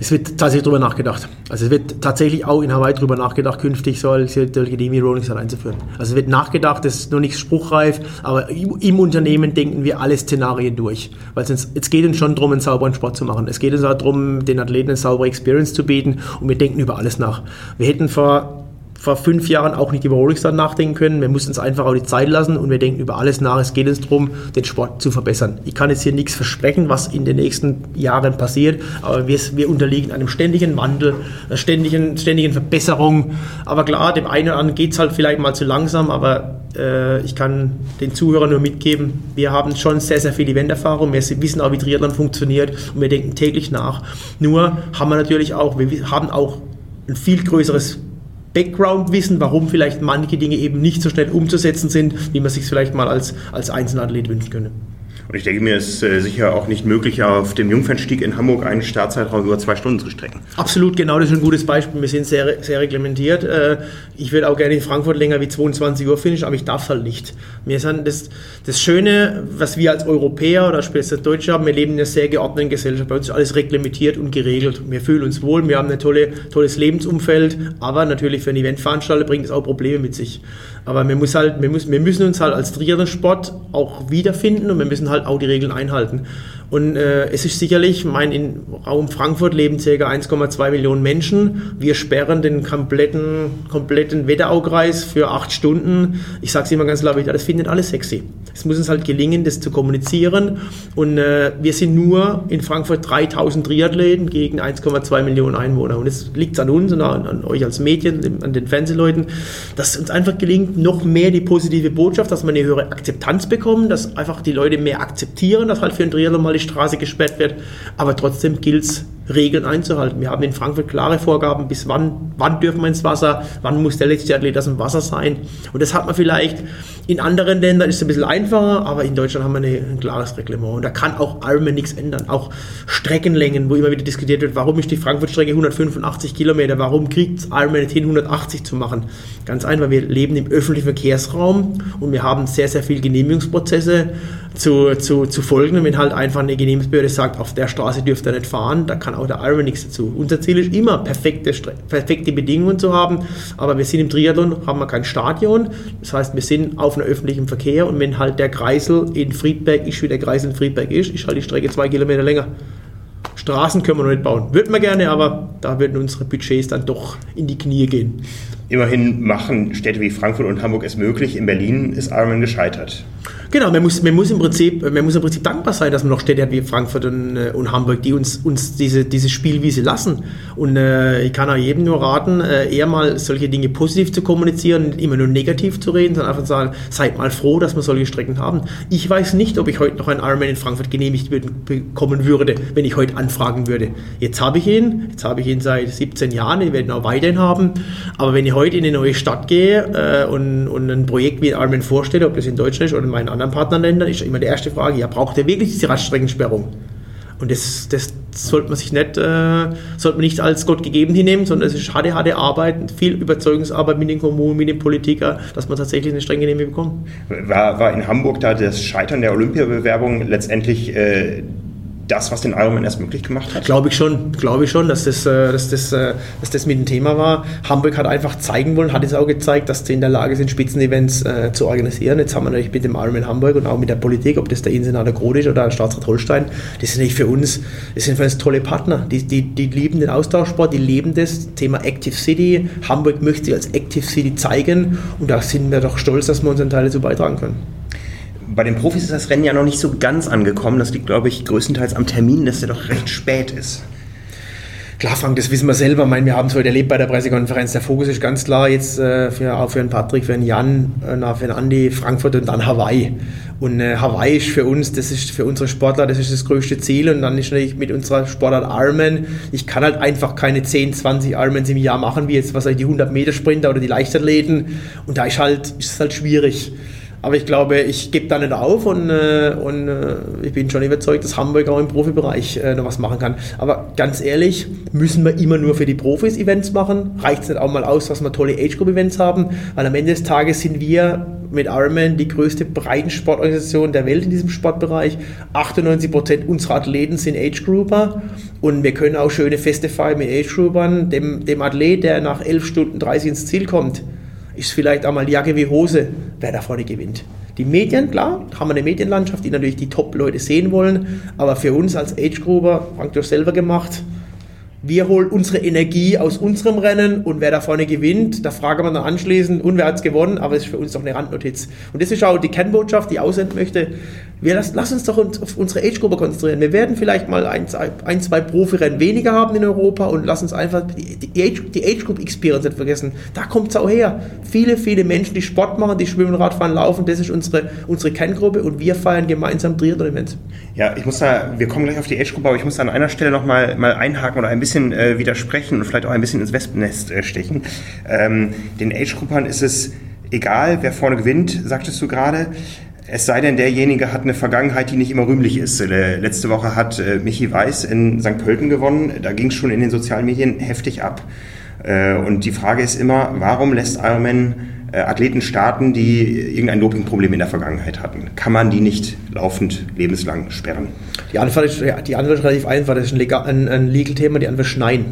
Es wird tatsächlich darüber nachgedacht. Also es wird tatsächlich auch in Hawaii darüber nachgedacht, künftig solche Demi Rolling Stone einzuführen. Also es wird nachgedacht, das ist noch nicht spruchreif, aber im Unternehmen denken wir alle Szenarien durch. Weil es jetzt geht uns schon darum, einen sauberen Sport zu machen. Es geht uns auch darum, den Athleten eine saubere Experience zu bieten und wir denken über alles nach. Wir hätten vor vor fünf Jahren auch nicht über Rolling Stone nachdenken können. Wir mussten uns einfach auch die Zeit lassen und wir denken über alles nach. Es geht uns darum, den Sport zu verbessern. Ich kann jetzt hier nichts versprechen, was in den nächsten Jahren passiert, aber wir, wir unterliegen einem ständigen Wandel, einer ständigen, ständigen Verbesserung. Aber klar, dem einen oder anderen geht es halt vielleicht mal zu langsam, aber äh, ich kann den Zuhörern nur mitgeben, wir haben schon sehr, sehr viel Eventerfahrung. Wir wissen auch, wie Triathlon funktioniert und wir denken täglich nach. Nur haben wir natürlich auch, wir haben auch ein viel größeres Background-Wissen, warum vielleicht manche Dinge eben nicht so schnell umzusetzen sind, wie man sich vielleicht mal als, als Einzelathlet wünschen könnte. Und ich denke mir, es ist äh, sicher auch nicht möglich, auf dem Jungfernstieg in Hamburg einen Startzeitraum über zwei Stunden zu strecken. Absolut, genau, das ist ein gutes Beispiel. Wir sind sehr, sehr reglementiert. Äh, ich würde auch gerne in Frankfurt länger wie 22 Uhr finishen, aber ich darf halt nicht. Wir sind das, das Schöne, was wir als Europäer oder speziell Deutsche haben, wir leben in einer sehr geordneten Gesellschaft. Bei uns ist alles reglementiert und geregelt. Wir fühlen uns wohl, wir haben ein tolle, tolles Lebensumfeld, aber natürlich für einen Eventveranstalter bringt es auch Probleme mit sich. Aber wir, muss halt, wir, muss, wir müssen uns halt als Triathlon-Sport auch wiederfinden und wir müssen halt auch die Regeln einhalten. Und äh, es ist sicherlich, mein, in Raum Frankfurt leben ca. 1,2 Millionen Menschen. Wir sperren den kompletten, kompletten Wetteraukreis für acht Stunden. Ich sage es immer ganz klar, das findet alles sexy. Es muss uns halt gelingen, das zu kommunizieren. Und äh, wir sind nur in Frankfurt 3000 Triathleten gegen 1,2 Millionen Einwohner. Und es liegt an uns und an, an, euch als Medien, an den Fernsehleuten, dass uns einfach gelingt, noch mehr die positive Botschaft, dass wir eine höhere Akzeptanz bekommen, dass einfach die Leute mehr akzeptieren, dass halt für ein Triathlon mal die Straße gesperrt wird. Aber trotzdem gilt es, Regeln einzuhalten. Wir haben in Frankfurt klare Vorgaben, bis wann, wann dürfen wir ins Wasser, wann muss der letzte Athlet aus dem Wasser sein. Und das hat man vielleicht in anderen Ländern ist es ein bisschen einfacher, aber in Deutschland haben wir eine, ein klares Reglement. Und da kann auch Ironman nichts ändern. Auch Streckenlängen, wo immer wieder diskutiert wird, warum ist die Frankfurt-Strecke 185 Kilometer, warum kriegt es Ironman nicht hin, 180 zu machen? Ganz einfach, wir leben im öffentlichen Verkehrsraum und wir haben sehr, sehr viele Genehmigungsprozesse zu, zu, zu folgen. Und wenn halt einfach eine Genehmigungsbehörde sagt, auf der Straße dürft ihr nicht fahren, da kann auch der Ironman nichts dazu. Unser Ziel ist immer, perfekte, perfekte Bedingungen zu haben, aber wir sind im Triathlon, haben wir kein Stadion. Das heißt, wir sind auf einem öffentlichen Verkehr und wenn halt der Kreisel in Friedberg ist, wie der Kreisel in Friedberg ist, ist halt die Strecke zwei Kilometer länger. Straßen können wir noch nicht bauen. Würden wir gerne, aber da würden unsere Budgets dann doch in die Knie gehen. Immerhin machen Städte wie Frankfurt und Hamburg es möglich. In Berlin ist Ironman gescheitert. Genau, man muss, man muss, im, Prinzip, man muss im Prinzip dankbar sein, dass man noch Städte hat wie Frankfurt und, äh, und Hamburg, die uns, uns diese, diese Spielwiese lassen. Und äh, ich kann auch jedem nur raten, äh, eher mal solche Dinge positiv zu kommunizieren, nicht immer nur negativ zu reden, sondern einfach zu sagen, seid mal froh, dass wir solche Strecken haben. Ich weiß nicht, ob ich heute noch einen Ironman in Frankfurt genehmigt bekommen würde, wenn ich heute anfragen würde. Jetzt habe ich ihn, jetzt habe ich ihn seit 17 Jahren, ich werde ihn auch weiterhin haben. Aber wenn ich heute in eine neue Stadt gehe äh, und, und ein Projekt wie Ironman vorstelle, ob das in Deutschland ist oder in meinen anderen Partnerländern ist immer die erste Frage, ja, braucht ihr wirklich diese Radstreckensperrung? Und das, das sollte man sich nicht, äh, sollte man nicht als Gott gegeben hinnehmen, sondern es ist harte, harte Arbeit, viel Überzeugungsarbeit mit den Kommunen, mit den Politikern, dass man tatsächlich eine strenge Genehmigung bekommt. War, war in Hamburg da das Scheitern der Olympiabewerbung letztendlich äh, das, was den Ironman erst möglich gemacht hat? Glaube ich schon, glaube ich schon, dass das, äh, dass, das, äh, dass das mit dem Thema war. Hamburg hat einfach zeigen wollen, hat es auch gezeigt, dass sie in der Lage sind, Spitzenevents äh, zu organisieren. Jetzt haben wir natürlich mit dem Ironman Hamburg und auch mit der Politik, ob das der Insenator Grod ist oder der Staatsrat Holstein, das sind nicht für uns, das sind für uns tolle Partner. Die, die, die lieben den Austauschsport, die leben das Thema Active City. Hamburg möchte sich als Active City zeigen und da sind wir doch stolz, dass wir unseren Teil dazu beitragen können bei den Profis ist das Rennen ja noch nicht so ganz angekommen. Das liegt, glaube ich, größtenteils am Termin, dass der doch recht spät ist. Klar, Frank, das wissen wir selber. Ich meine, wir haben es heute erlebt bei der Pressekonferenz. Der Fokus ist ganz klar jetzt äh, für, auch für den Patrick, für den Jan, äh, für den Andi, Frankfurt und dann Hawaii. Und äh, Hawaii ist für uns, das ist für unsere Sportler, das ist das größte Ziel. Und dann ist natürlich mit unserer Sportart Ironman. Ich kann halt einfach keine 10, 20 Ironmans im Jahr machen, wie jetzt was die 100 Meter Sprinter oder die Leichtathleten. Und da ist halt, ist es halt schwierig. Aber ich glaube, ich gebe da nicht auf und, äh, und äh, ich bin schon überzeugt, dass Hamburg auch im Profibereich äh, noch was machen kann. Aber ganz ehrlich, müssen wir immer nur für die Profis Events machen? Reicht es nicht auch mal aus, dass wir tolle Age-Group-Events haben? Weil am Ende des Tages sind wir mit Ironman die größte Breitensportorganisation der Welt in diesem Sportbereich. 98% unserer Athleten sind Age-Grouper und wir können auch schöne Feste feiern mit Age-Groupern. Dem, dem Athlet, der nach 11 Stunden 30 ins Ziel kommt, ist vielleicht einmal Jacke wie Hose, wer da vorne gewinnt. Die Medien, klar, haben wir eine Medienlandschaft, die natürlich die Top-Leute sehen wollen, aber für uns als Age-Gruber, hast selber gemacht, wir holen unsere Energie aus unserem Rennen und wer da vorne gewinnt, da fragen wir dann anschließend, und wer hat es gewonnen, aber es ist für uns doch eine Randnotiz. Und das ist auch die Kernbotschaft, die ich aussenden möchte. Wir lass, lass uns doch auf unsere Age-Gruppe konzentrieren. Wir werden vielleicht mal ein, ein zwei Profirennen weniger haben in Europa und lass uns einfach die, die Age, die Age Experience nicht vergessen. Da kommt es auch her. Viele, viele Menschen, die Sport machen, die schwimmen, Radfahren, laufen, das ist unsere, unsere Kerngruppe und wir feiern gemeinsam Triathlon-Events. Ja, ich muss da, wir kommen gleich auf die Age-Gruppe, aber ich muss da an einer Stelle noch mal, mal einhaken oder ein bisschen äh, widersprechen und vielleicht auch ein bisschen ins Wespennest äh, stechen. Ähm, den Age-Gruppern ist es egal, wer vorne gewinnt, sagtest du gerade. Es sei denn, derjenige hat eine Vergangenheit, die nicht immer rühmlich ist. Äh, letzte Woche hat äh, Michi Weiß in St. Pölten gewonnen. Da ging es schon in den sozialen Medien heftig ab. Äh, und die Frage ist immer, warum lässt Ironman Athleten starten, die irgendein Dopingproblem in der Vergangenheit hatten? Kann man die nicht laufend lebenslang sperren? Die Antwort ist, die Antwort ist relativ einfach. Das ist ein, Legal-Thema. Die Antwort ist nein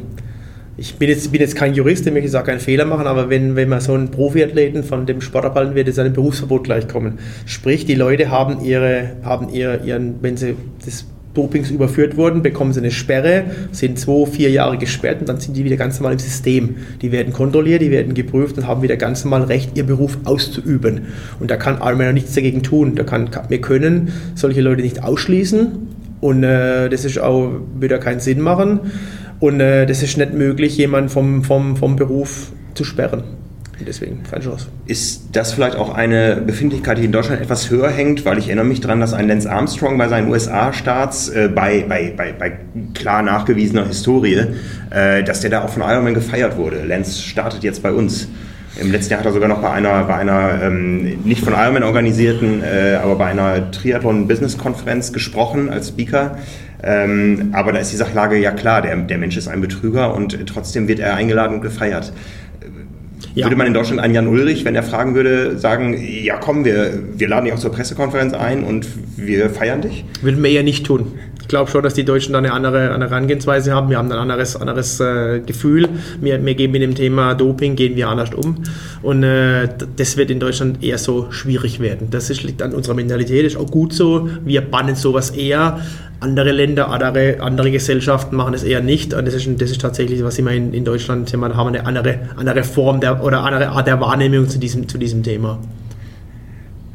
ich bin jetzt, bin jetzt kein Jurist, der möchte jetzt auch keinen Fehler machen, aber wenn, wenn man so einen Profiathleten von dem Sport abhalten wird, ist ein Berufsverbot gleichkommen. Sprich, die Leute haben ihre, haben ihre, ihren, wenn sie des Dopings überführt wurden, bekommen sie eine Sperre, sind zwei, vier Jahre gesperrt und dann sind die wieder ganz normal im System. Die werden kontrolliert, die werden geprüft und haben wieder ganz normal Recht, ihr Beruf auszuüben. Und da kann Almeida nichts dagegen tun. Da kann, wir können solche Leute nicht ausschließen und äh, das ist auch, würde keinen Sinn machen. Und äh, das ist nicht möglich, jemanden vom, vom, vom Beruf zu sperren. deswegen keine Chance. Ist das vielleicht auch eine Befindlichkeit, die in Deutschland etwas höher hängt? Weil ich erinnere mich daran, dass ein Lance Armstrong bei seinen USA-Starts äh, bei, bei, bei, bei klar nachgewiesener Historie, äh, dass der da auch von Ironman gefeiert wurde. Lance startet jetzt bei uns. Im letzten Jahr hat er sogar noch bei einer, bei einer ähm, nicht von Ironman organisierten, äh, aber bei einer Triathlon-Business-Konferenz gesprochen als Speaker. Ähm, aber da ist die Sachlage ja klar, der, der Mensch ist ein Betrüger und trotzdem wird er eingeladen und gefeiert. Ja. Würde man in Deutschland einen Jan Ulrich, wenn er fragen würde, sagen, ja komm, wir, wir laden dich auch zur Pressekonferenz ein und wir feiern dich? Würden wir ja nicht tun. Ich glaube schon, dass die Deutschen da eine andere, eine Herangehensweise haben. Wir haben ein anderes, anderes äh, Gefühl. Wir, wir gehen mit dem Thema Doping, gehen wir anders um. Und äh, das wird in Deutschland eher so schwierig werden. Das ist, liegt an unserer Mentalität, ist auch gut so. Wir bannen sowas eher. Andere Länder, andere, andere Gesellschaften machen es eher nicht. Und das ist, das ist tatsächlich, was immer in, in Deutschland haben, haben eine andere, andere Form der, oder andere Art der Wahrnehmung zu diesem, zu diesem Thema.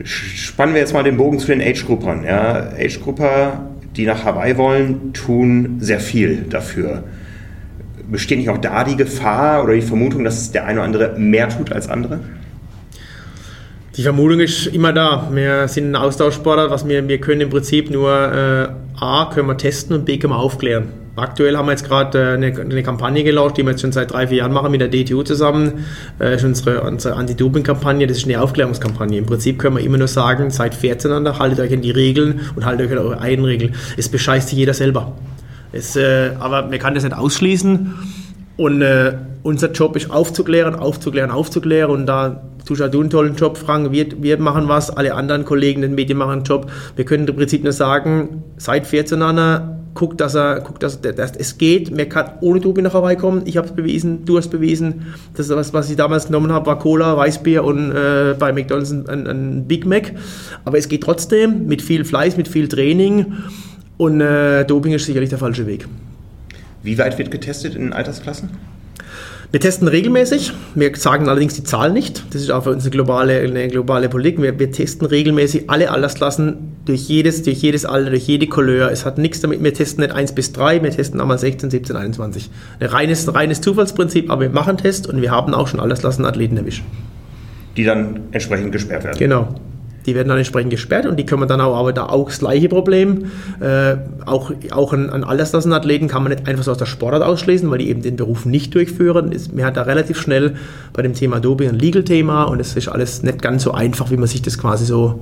Spannen wir jetzt mal den Bogen zu den Age-Gruppern. Ja, Age-Grupper, die nach Hawaii wollen, tun sehr viel dafür. Besteht nicht auch da die Gefahr oder die Vermutung, dass der eine oder andere mehr tut als andere? Die Vermutung ist immer da. Wir sind ein Austauschsportler, was wir, wir können im Prinzip nur äh, A, können wir testen und B, können wir aufklären. Aktuell haben wir jetzt gerade äh, eine, eine, Kampagne gelauncht, die wir jetzt schon seit drei, vier Jahren machen mit der DTU zusammen. Das äh, ist unsere, unsere Anti-Doping-Kampagne, das ist eine Aufklärungskampagne. Im Prinzip können wir immer nur sagen, seid fair zueinander, haltet euch an die Regeln und haltet euch an eure eigenen Regeln. Es bescheißt sich jeder selber. Es, äh, aber man kann das nicht ausschließen. Und äh, unser Job ist aufzuklären, aufzuklären, aufzuklären. Und da tust du einen tollen Job, Frank. Wir, wir machen was, alle anderen Kollegen in den Medien machen einen Job. Wir können im Prinzip nur sagen, seid fair zueinander, guckt, dass er, guckt, dass, dass es geht. Man kann ohne Doping nach Hawaii kommen. Ich habe es bewiesen, du hast bewiesen. Das, was, was ich damals genommen habe, war Cola, Weißbier und äh, bei McDonalds ein, ein, Big Mac. Aber es geht trotzdem mit viel Fleiß, mit viel Training. Und äh, Doping ist sicherlich der falsche Weg. Wie weit wird getestet in den Altersklassen? Wir testen regelmäßig. Wir sagen allerdings die Zahl nicht. Das ist auch für uns eine globale, eine globale Politik. Wir, wir, testen regelmäßig alle Altersklassen durch jedes, durch jedes Alter, durch jede Couleur. Es hat nichts damit, wir testen nicht 1 bis 3, wir testen einmal 16, 17, 21. Ein reines, reines Zufallsprinzip, aber wir machen Test und wir haben auch schon Altersklassen Athleten erwischt. Die dann entsprechend gesperrt werden. Genau. Die werden dann entsprechend gesperrt und die können dann auch, aber da auch das gleiche Problem. Äh, auch, auch an, an Altersklassenathleten kann man nicht einfach so aus der Sportart ausschließen, weil die eben den Beruf nicht durchführen. Ist, man hat da relativ schnell bei dem Thema Doping ein Legal-Thema und es ist alles nicht ganz so einfach, wie man sich das quasi so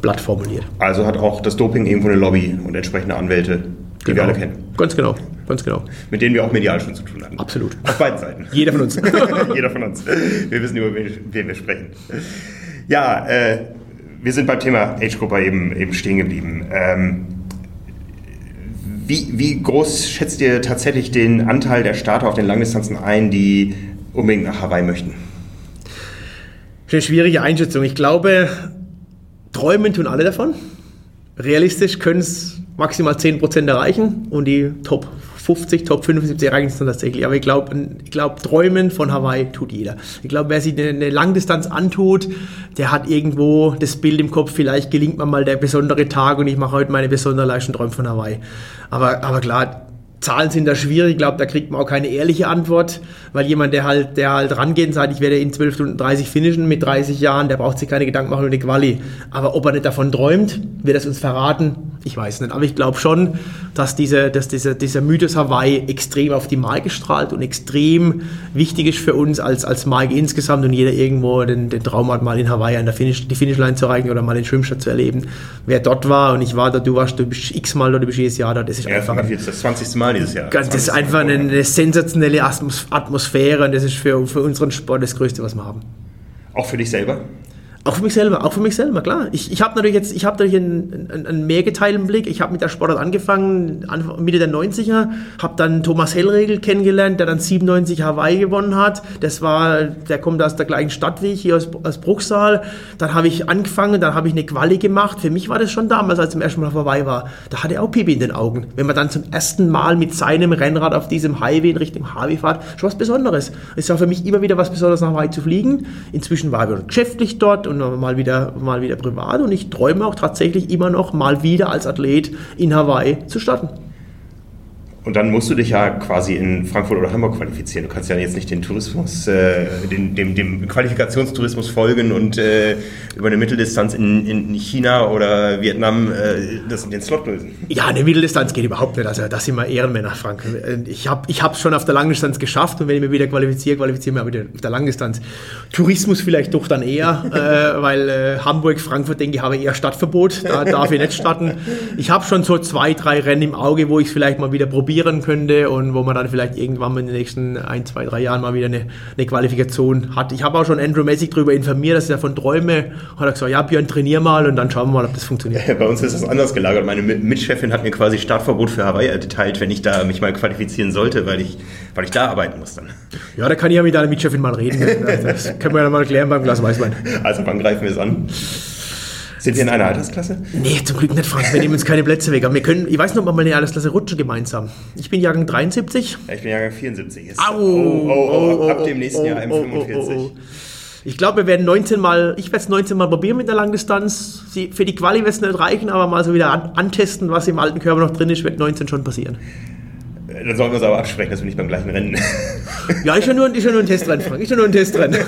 blatt formuliert. Also hat auch das Doping irgendwo eine Lobby und entsprechende Anwälte, die genau. wir alle kennen. Ganz genau, ganz genau. Mit denen wir auch medial schon zu tun haben. Absolut. Auf beiden Seiten. Jeder von uns. Jeder von uns. Wir wissen, über wen, wen wir sprechen. Ja, äh, wir sind beim Thema Age-Gruppe eben, eben stehen geblieben. Ähm, wie, wie groß schätzt ihr tatsächlich den Anteil der Starter auf den Langdistanzen ein, die unbedingt nach Hawaii möchten? Eine schwierige Einschätzung. Ich glaube, träumen tun alle davon. Realistisch können es maximal 10% erreichen und die Top 50, Top 75 erreichen es dann tatsächlich. Aber ich glaube, ich glaub, träumen von Hawaii tut jeder. Ich glaube, wer sich eine, eine Langdistanz antut, der hat irgendwo das Bild im Kopf, vielleicht gelingt mir mal der besondere Tag und ich mache heute meine besondere Leistung Träume von Hawaii. Aber, aber klar, Zahlen sind da schwierig, ich glaube, da kriegt man auch keine ehrliche Antwort, weil jemand, der halt, der halt rangeht und sagt, ich werde in 12 Stunden 30 finishen mit 30 Jahren, der braucht sich keine Gedanken machen über die Quali. Aber ob er nicht davon träumt, wird es uns verraten, ich weiß nicht. Aber ich glaube schon, dass, diese, dass dieser, dieser Mythos Hawaii extrem auf die Marke strahlt und extrem wichtig ist für uns als, als Marke insgesamt und jeder irgendwo den, den Traum hat, mal in Hawaii an der Finish, die Finishline zu erreichen oder mal den Schwimmstadt zu erleben. Wer dort war und ich war da, du warst, du bist x-mal dort, du bist jedes Jahr da, das ist ja, einfach... Ein, das 20. Mal dieses Jahr. Das ist einfach eine, eine sensationelle Atmosphäre und das ist für, für unseren Sport das Größte, was wir haben. Auch für dich selber? Auch für mich selber, auch für mich selber, klar. Ich, ich habe natürlich jetzt, ich habe natürlich einen, einen, einen mehrgeteilten Blick. Ich habe mit der Sportart angefangen, Mitte der 90er, habe dann Thomas Hellregel kennengelernt, der dann 97 Hawaii gewonnen hat. Das war, der kommt aus der gleichen Stadt wie ich, hier aus, aus Bruchsal. Dann habe ich angefangen, dann habe ich eine Quali gemacht. Für mich war das schon damals, als ich zum ersten Mal Hawaii war. Da hatte er auch Pipi in den Augen. Wenn man dann zum ersten Mal mit seinem Rennrad auf diesem Highway in Richtung Harvey fährt, schon was Besonderes. Es war für mich immer wieder was Besonderes, nach Hawaii zu fliegen. Inzwischen war ich geschäftlich dort und mal wieder, mal wieder privat. Und ich träume auch tatsächlich immer noch mal wieder als Athlet in Hawaii zu starten. Und dann musst du dich ja quasi in Frankfurt oder Hamburg qualifizieren. Du kannst ja jetzt nicht den Tourismus, äh, den, dem, dem, Qualifikationstourismus folgen und äh, über eine Mitteldistanz in, in China oder Vietnam äh, das, den Slot lösen. Ja, eine Mitteldistanz geht überhaupt nicht. Also das sind wir Ehrenmänner, Frank. Ich habe es ich schon auf der Langdistanz geschafft und wenn ich mich wieder qualifiziere, qualifiziere ich mich wieder auf der Langdistanz. Tourismus vielleicht doch dann eher, äh, weil äh, Hamburg, Frankfurt, denke ich, habe eher Stadtverbot. Da darf ich nicht starten. Ich habe schon so zwei, drei Rennen im Auge, wo ich es vielleicht mal wieder probiere probieren könnte und wo man dann vielleicht irgendwann in den nächsten ein, zwei, drei Jahren mal wieder eine, eine Qualifikation hat. Ich habe auch schon Andrew Messick darüber informiert, dass er davon träume. Hat er gesagt, ja Björn, trainier mal und dann schauen wir mal, ob das funktioniert. Bei uns ist das anders gelagert. Meine Mitchefin hat mir quasi Startverbot für Hawaii erteilt, wenn ich da mich mal qualifizieren sollte, weil ich, weil ich da arbeiten muss dann. Ja, da kann ich ja mit deiner Mitchefin mal reden. Das können wir ja mal klären beim Glas Weißwein. Also wann greifen wir es an? Sind wir in einer Altersklasse? Nee, zum Glück nicht, Frank. Wir nehmen uns keine Plätze weg. Aber wir können, ich weiß noch, ob wir eine Altersklasse rutschen gemeinsam. Ich bin Jahrgang 73. Ja, ich bin Jahrgang 74. Ist, Au, oh, oh, oh, ab dem nächsten Jahr M45. Ich glaube, wir werden 19 Mal, ich werde es 19 Mal probieren mit der Langdistanz. Für die Quali wird es nicht reichen, aber mal so wieder antesten, was im alten Körper noch drin ist, wird 19 schon passieren. Dann sollen wir es aber absprechen, dass wir nicht beim gleichen Rennen. Ja, ist ja nur, ist ja nur ein Testrennen, Frank. Ist ja nur ein Testrennen.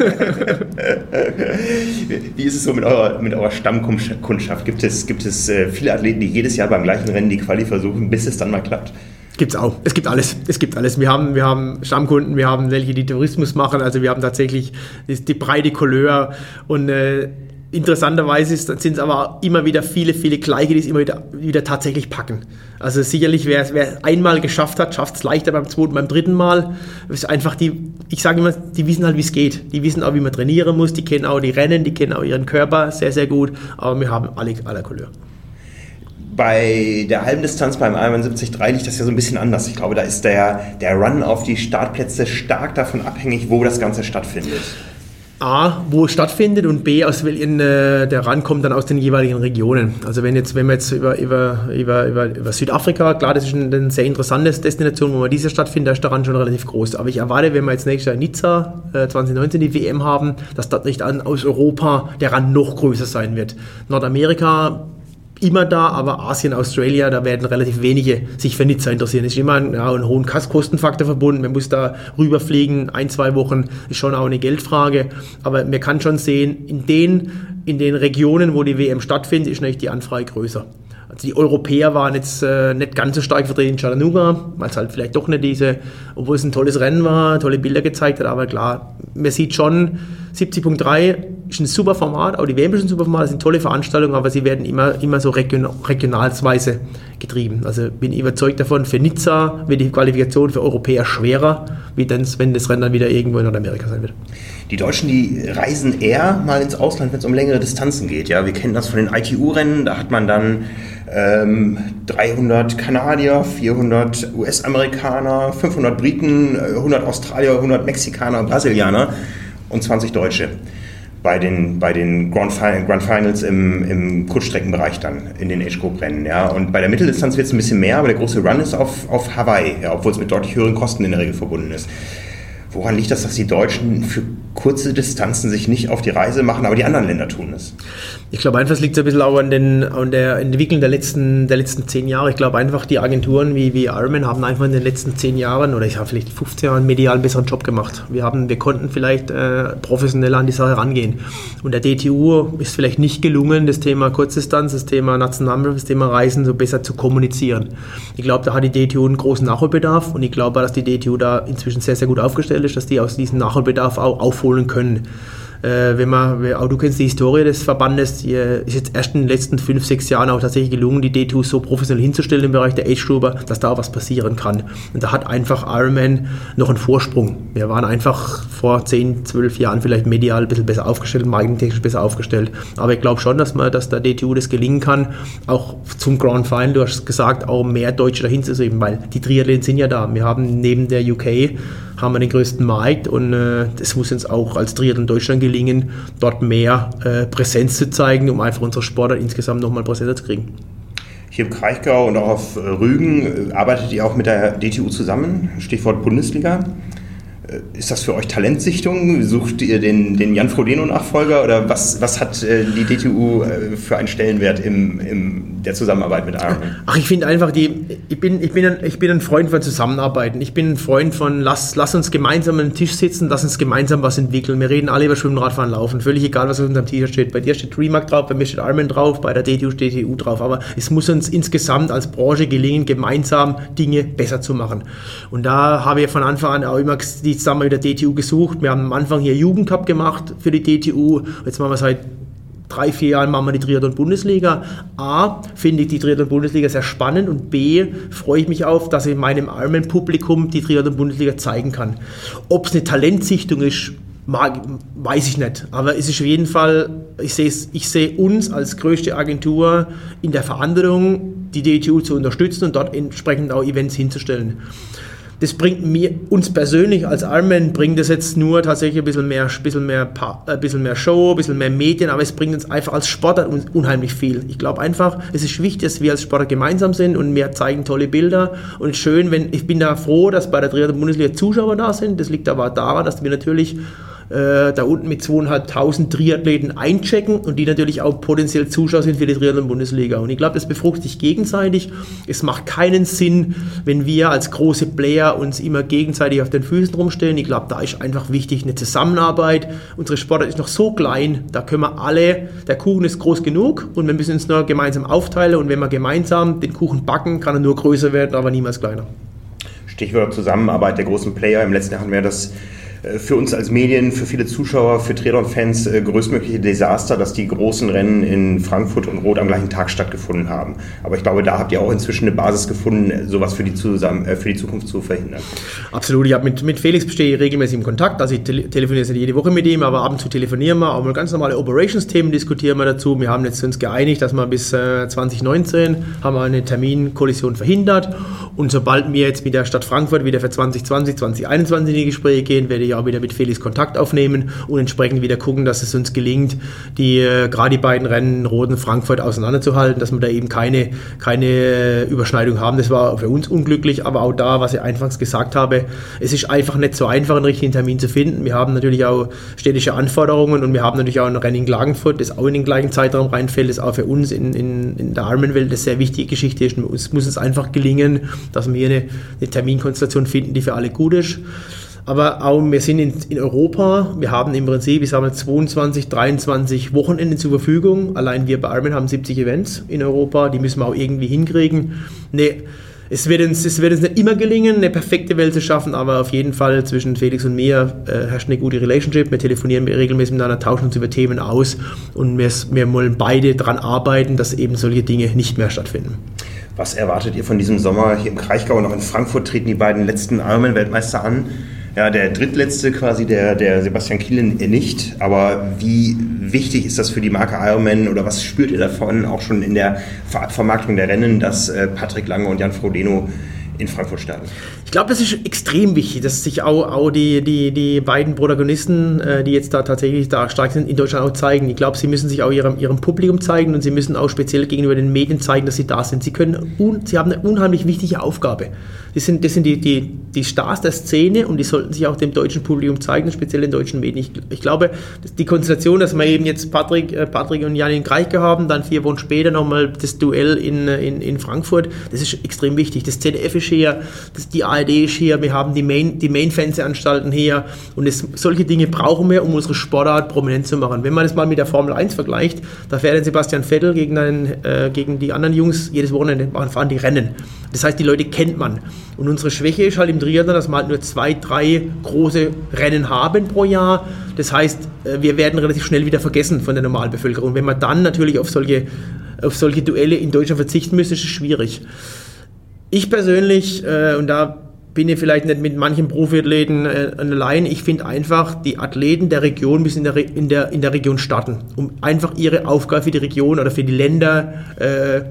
Wie ist es so mit eurer, mit eurer Stammkundschaft? Gibt es, gibt es äh, viele Athleten, die jedes Jahr beim gleichen Rennen die Quali versuchen, bis es dann mal klappt? Gibt es auch. Es gibt alles. Es gibt alles. Wir haben, wir haben Stammkunden, wir haben welche, die Tourismus machen. Also wir haben tatsächlich die, die breite Couleur und äh, Interessanterweise sind es aber immer wieder viele, viele Gleiche, die es immer wieder, wieder tatsächlich packen. Also sicherlich, wer es einmal geschafft hat, schafft es leichter beim zweiten, beim dritten Mal. Ist einfach die, ich sage immer, die wissen halt, wie es geht. Die wissen auch, wie man trainieren muss, die kennen auch die Rennen, die kennen auch ihren Körper sehr, sehr gut. Aber wir haben alle aller Couleur. Bei der halben Distanz beim Ironman 73 liegt das ja so ein bisschen anders. Ich glaube, da ist der, der Run auf die Startplätze stark davon abhängig, wo das Ganze stattfindet. A, wo es stattfindet und B, aus welchen äh, der rankommt dann aus den jeweiligen Regionen. Also wenn jetzt, wenn wir jetzt über, über, über, über, Südafrika, klar, das ist eine, eine sehr interessante Destination, wo man diese stattfindet, da ist der Rand schon relativ groß. Aber ich erwarte, wenn wir jetzt nächstes Jahr in Nizza äh, 2019 die WM haben, dass dort nicht an, aus Europa der Rand noch größer sein wird. Nordamerika immer da, aber Asien, Australia, da werden relativ wenige sich für Nizza interessieren. Es ist immer ein, ja, ein hohen Kostenfaktor verbunden. Man muss da rüberfliegen, ein, zwei Wochen, ist schon auch eine Geldfrage. Aber man kann schon sehen, in den, in den Regionen, wo die WM stattfindet, ist natürlich die Anfrage größer. Also die Europäer waren jetzt äh, nicht ganz so stark vertreten in Chattanooga, weil es halt vielleicht doch nicht diese, obwohl es ein tolles Rennen war, tolle Bilder gezeigt hat, aber klar, man sieht schon, 70.3 ist ein super Format, auch die WM ist ein super Format, das sind tolle Veranstaltungen, aber sie werden immer, immer so region, regionalsweise getrieben. Also bin ich überzeugt davon, für Nizza wird die Qualifikation für Europäer schwerer, wie denn, wenn das Rennen dann wieder irgendwo in Nordamerika sein wird. Die Deutschen, die reisen eher mal ins Ausland, wenn es um längere Distanzen geht. Ja, wir kennen das von den ITU-Rennen, da hat man dann ähm, 300 Kanadier, 400 US-Amerikaner, 500 Briten, 100 Australier, 100 Mexikaner, Brasilianer und 20 Deutsche bei den, bei den Grand, Grand Finals im, im Kurzstreckenbereich dann, in den Age-Group-Rennen. Ja. Und bei der Mitteldistanz wird es ein bisschen mehr, aber der große Run ist auf, auf Hawaii, ja, obwohl es mit deutlich höheren Kosten in der Regel verbunden ist. Woran liegt das, dass die Deutschen für kurze Distanzen sich nicht auf die Reise machen, aber die anderen Länder tun es? Ich glaube einfach, es liegt so ein bisschen auch an, den, an der Entwicklung der letzten, der letzten zehn Jahre. Ich glaube einfach, die Agenturen wie, wie Ironman haben einfach in den letzten zehn Jahren oder ich habe vielleicht 15 Jahren medial einen besseren Job gemacht. Wir, haben, wir konnten vielleicht äh, professioneller an die Sache rangehen. Und der DTU ist vielleicht nicht gelungen, das Thema Kurzdistanz, das Thema Nationalmannschaft, das Thema Reisen so besser zu kommunizieren. Ich glaube, da hat die DTU einen großen Nachholbedarf und ich glaube, dass die DTU da inzwischen sehr, sehr gut aufgestellt ist, dass die aus diesem Nachholbedarf auch aufholen können. Äh, wenn man, auch du kennst die Historie des Verbandes, die ist jetzt erst in den letzten fünf, sechs Jahren auch tatsächlich gelungen, die D2 so professionell hinzustellen im Bereich der Age-Gruber, dass da auch was passieren kann. Und da hat einfach Ironman noch einen Vorsprung. Wir waren einfach vor zehn, zwölf Jahren vielleicht medial ein bisschen besser aufgestellt, marketingtechnisch besser aufgestellt. Aber ich glaube schon, dass man, dass der DTU das gelingen kann, auch zum Grand Final, du hast gesagt, auch mehr Deutsche dahin zu sehen, weil die Triathleten sind ja da. Wir haben neben der UK haben wir den größten Markt und äh, das muss uns auch als Triathlon Deutschland gelingen, dort mehr äh, Präsenz zu zeigen, um einfach unsere Sportler insgesamt nochmal präsenter zu kriegen. Hier im Kraichgau und auch auf Rügen äh, arbeitet ihr auch mit der DTU zusammen, Stichwort Bundesliga. Äh, ist das für euch Talentsichtung? Sucht ihr den, den Jan Frodeno-Nachfolger oder was, was hat äh, die DTU äh, für einen Stellenwert im, im der Zusammenarbeit mit Ironman? Ach, ich finde einfach, die, ich, bin, ich, bin ein, ich bin ein Freund von Zusammenarbeiten. Ich bin ein Freund von, lass, lass uns gemeinsam an den Tisch sitzen, lass uns gemeinsam was entwickeln. Wir reden alle über Schwimmen, Radfahren, Laufen. Völlig egal, was auf unserem T-Shirt steht. Bei dir steht Remark drauf, bei mir steht Ironman drauf, bei der DTU steht DTU drauf. Aber es muss uns insgesamt als Branche gelingen, gemeinsam Dinge besser zu machen. Und da habe ich von Anfang an auch immer die Zusammenarbeit mit der DTU gesucht. Wir haben am Anfang hier Jugendcup gemacht für die DTU. Jetzt machen wir seit drei, vier Jahren machen wir die Triathlon-Bundesliga. A, finde ich die Triathlon-Bundesliga sehr spannend und B, freue ich mich auf, dass ich meinem armen Publikum die Triathlon-Bundesliga zeigen kann. Ob es eine Talentsichtung ist, mag, weiß ich nicht. Aber es ist auf jeden Fall, ich sehe, ich sehe uns als größte Agentur in der Verantwortung, die DTU zu unterstützen und dort entsprechend auch Events hinzustellen das bringt mir, uns persönlich als Ironman, bringt das jetzt nur tatsächlich ein bisschen mehr, bisschen mehr, ein bisschen mehr Show, ein bisschen mehr Medien, aber es bringt uns einfach als Sportler unheimlich viel. Ich glaube einfach, es ist wichtig, dass wir als Sportler gemeinsam sind und wir zeigen tolle Bilder und schön, wenn, ich bin da froh, dass bei der Triathlon Bundesliga Zuschauer da sind. Das liegt aber daran, dass wir natürlich äh, da unten mit zweieinhalbtausend Triathleten einchecken und die natürlich auch potenziell Zuschauer sind für die Triathlon-Bundesliga. Und ich glaube, das befruchtet sich gegenseitig. Es macht keinen Sinn, wenn wir als große Player uns immer gegenseitig auf den Füßen rumstellen. Ich glaube, da ist einfach wichtig eine Zusammenarbeit. Unsere Sportart ist noch so klein, da können wir alle, der Kuchen ist groß genug und wir müssen uns nur gemeinsam aufteilen und wenn wir gemeinsam den Kuchen backen, kann er nur größer werden, aber niemals kleiner. Stichwort Zusammenarbeit der großen Player. Im letzten Jahr haben wir das für uns als Medien, für viele Zuschauer, für Triathlon-Fans äh, größtmögliche Desaster, dass die großen Rennen in Frankfurt und Rot am gleichen Tag stattgefunden haben. Aber ich glaube, da habt ihr auch inzwischen eine Basis gefunden, sowas für die, zusammen, äh, für die Zukunft zu verhindern. Absolut. Ich habe mit, mit Felix bestehe regelmäßig im Kontakt. Also ich tele telefoniere nicht jede Woche mit ihm, aber ab und zu telefonieren wir. Auch mal ganz normale Operations-Themen diskutieren wir dazu. Wir haben jetzt uns geeinigt, dass wir bis äh, 2019 haben wir eine Terminkollision verhindert. Und sobald wir jetzt mit der Stadt Frankfurt wieder für 2020, 2021 in die Gespräche gehen, werde ich auch wieder mit Felix Kontakt aufnehmen und entsprechend wieder gucken, dass es uns gelingt, die äh, gerade die beiden Rennen Roten Frankfurt auseinanderzuhalten, dass wir da eben keine, keine Überschneidung haben. Das war für uns unglücklich, aber auch da, was ich anfangs gesagt habe, es ist einfach nicht so einfach, einen richtigen Termin zu finden. Wir haben natürlich auch städtische Anforderungen und wir haben natürlich auch ein Rennen in Klagenfurt, das auch in den gleichen Zeitraum reinfällt, das auch für uns in, in, in der Armenwelt eine sehr wichtige Geschichte ist. Es muss uns einfach gelingen, dass wir hier eine, eine Terminkonstellation finden, die für alle gut ist. Aber auch wir sind in, in Europa, wir haben im Prinzip, ich sage mal, 22, 23 Wochenende zur Verfügung. Allein wir bei Armin haben 70 Events in Europa, die müssen wir auch irgendwie hinkriegen. Nee, es wird, uns, es wird uns nicht immer gelingen, eine perfekte Welt zu schaffen, aber auf jeden Fall zwischen Felix und mir äh, herrscht eine gute Relationship. Wir telefonieren regelmäßig miteinander, tauschen uns über Themen aus und wir, wir wollen beide daran arbeiten, dass eben solche Dinge nicht mehr stattfinden. Was erwartet ihr von diesem Sommer hier im Kraichgau und auch in Frankfurt treten die beiden letzten Ironman-Weltmeister an? Ja, der drittletzte quasi, der, der Sebastian Kielen nicht. Aber wie wichtig ist das für die Marke Ironman oder was spürt ihr davon auch schon in der Vermarktung der Rennen, dass äh, Patrick Lange und Jan Frodeno in Frankfurt starten? Glaube, das ist extrem wichtig, dass sich auch, auch die, die, die beiden Protagonisten, äh, die jetzt da tatsächlich da stark sind, in Deutschland auch zeigen. Ich glaube, sie müssen sich auch ihrem, ihrem Publikum zeigen und sie müssen auch speziell gegenüber den Medien zeigen, dass sie da sind. Sie, können un, sie haben eine unheimlich wichtige Aufgabe. Das sind, das sind die, die, die Stars der Szene und die sollten sich auch dem deutschen Publikum zeigen, speziell den deutschen Medien. Ich, ich glaube, die Konstellation, dass wir eben jetzt Patrick, äh, Patrick und Jan in Greiche haben, dann vier Wochen später nochmal das Duell in, in, in Frankfurt, das ist extrem wichtig. Das ZDF ist hier, das, die ARD ist hier, wir haben die Main, die Main-Fernsehanstalten hier und es, solche Dinge brauchen wir, um unsere Sportart prominent zu machen. Wenn man das mal mit der Formel 1 vergleicht, da fährt Sebastian Vettel gegen, einen, äh, gegen die anderen Jungs jedes Wochenende fahren die Rennen. Das heißt, die Leute kennt man. Und unsere Schwäche ist halt im Triathlon, dass wir halt nur zwei, drei große Rennen haben pro Jahr. Das heißt, äh, wir werden relativ schnell wieder vergessen von der Normalbevölkerung. Wenn man dann natürlich auf solche, auf solche Duelle in Deutschland verzichten müsste, ist es schwierig. Ich persönlich, äh, und da bin ich vielleicht nicht mit manchen Profiathleten äh, allein. Ich finde einfach, die Athleten der Region müssen in der, in, der, in der Region starten, um einfach ihre Aufgabe für die Region oder für die Länder äh,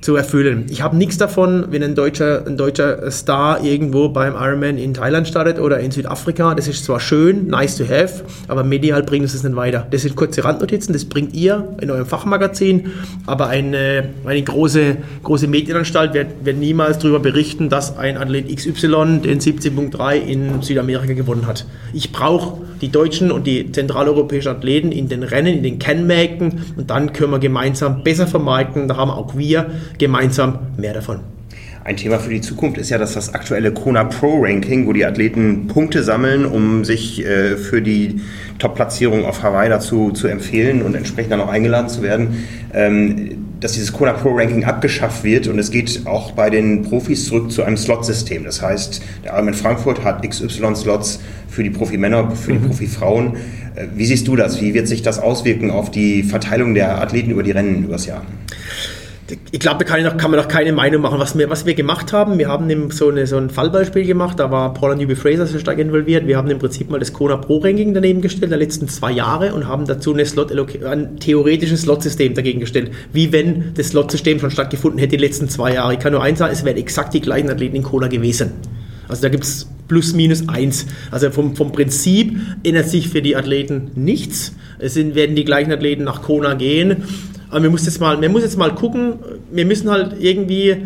zu erfüllen. Ich habe nichts davon, wenn ein deutscher, ein deutscher Star irgendwo beim Ironman in Thailand startet oder in Südafrika. Das ist zwar schön, nice to have, aber medial bringt es nicht weiter. Das sind kurze Randnotizen, das bringt ihr in eurem Fachmagazin, aber eine, eine große, große Medienanstalt wird, wird niemals darüber berichten, dass ein Athlet XY den 17.3 in Südamerika gewonnen hat. Ich brauche die deutschen und die zentraleuropäischen Athleten in den Rennen, in den Kennmärkten und dann können wir gemeinsam besser vermarkten. Da haben auch wir gemeinsam mehr davon. Ein Thema für die Zukunft ist ja, dass das aktuelle Kona Pro Ranking, wo die Athleten Punkte sammeln, um sich äh, für die Top-Platzierung auf Hawaii dazu zu empfehlen und entsprechend dann auch eingeladen zu werden, ähm, dass dieses Kona Pro Ranking abgeschafft wird und es geht auch bei den Profis zurück zu einem Slot-System. Das heißt, der Arm in Frankfurt hat XY-Slots für die Profi-Männer, für die mhm. Profi-Frauen. Äh, wie siehst du das? Wie wird sich das auswirken auf die Verteilung der Athleten über die Rennen übers Jahr? Ich glaube, da kann, noch, kann, man noch keine Meinung machen. Was wir, was wir gemacht haben, wir haben so, eine, so ein Fallbeispiel gemacht, da war Paula Newby Fraser sehr stark involviert. Wir haben im Prinzip mal das Kona Pro Ranking daneben gestellt, der letzten zwei Jahre, und haben dazu eine Slot, ein theoretisches Slot-System dagegen gestellt. Wie wenn das Slot-System schon stattgefunden hätte die letzten zwei Jahre. Ich kann nur eins sagen, es wären exakt die gleichen Athleten in Kona gewesen. Also da gibt es plus minus eins. Also vom, vom Prinzip ändert sich für die Athleten nichts. Es sind, werden die gleichen Athleten nach Kona gehen. Aber wir, muss jetzt mal, wir muss jetzt mal gucken, wir müssen halt irgendwie,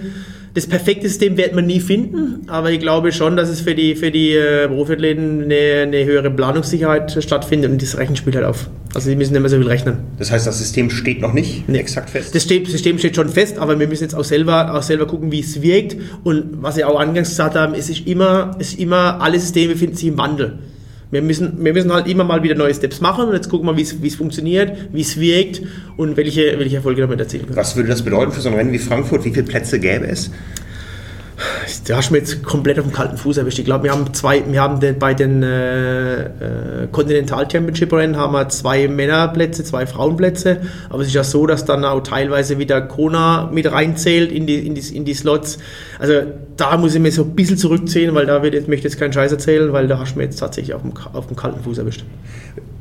das perfekte System wird man nie finden, aber ich glaube schon, dass es für die, für die äh, Profiathleten eine, eine höhere Planungssicherheit stattfindet und das Rechenspiel halt auf. Also die müssen nicht mehr so viel rechnen. Das heißt, das System steht noch nicht nee. exakt fest? Das System steht schon fest, aber wir müssen jetzt auch selber, auch selber gucken, wie es wirkt. Und was ich auch angangs gesagt habe, es ist immer, es ist immer alle Systeme befinden sich im Wandel. Wir müssen, wir müssen halt immer mal wieder neue Steps machen und jetzt gucken wir, wie es funktioniert, wie es wirkt und welche, welche Erfolge damit erzielen können. Was würde das bedeuten für so ein Rennen wie Frankfurt? Wie viele Plätze gäbe es? Da hast du mir jetzt komplett auf dem kalten Fuß erwischt. Ich glaube, wir haben zwei, wir haben den, bei den äh, äh, Continental Championship Rennen haben wir zwei Männerplätze, zwei Frauenplätze. Aber es ist ja so, dass dann auch teilweise wieder Kona mit reinzählt in die, in die, in die Slots. Also da muss ich mir so ein bisschen zurückziehen, weil da wird, jetzt, möchte ich jetzt keinen Scheiß erzählen, weil da hast du mir jetzt tatsächlich auf dem, auf dem kalten Fuß erwischt.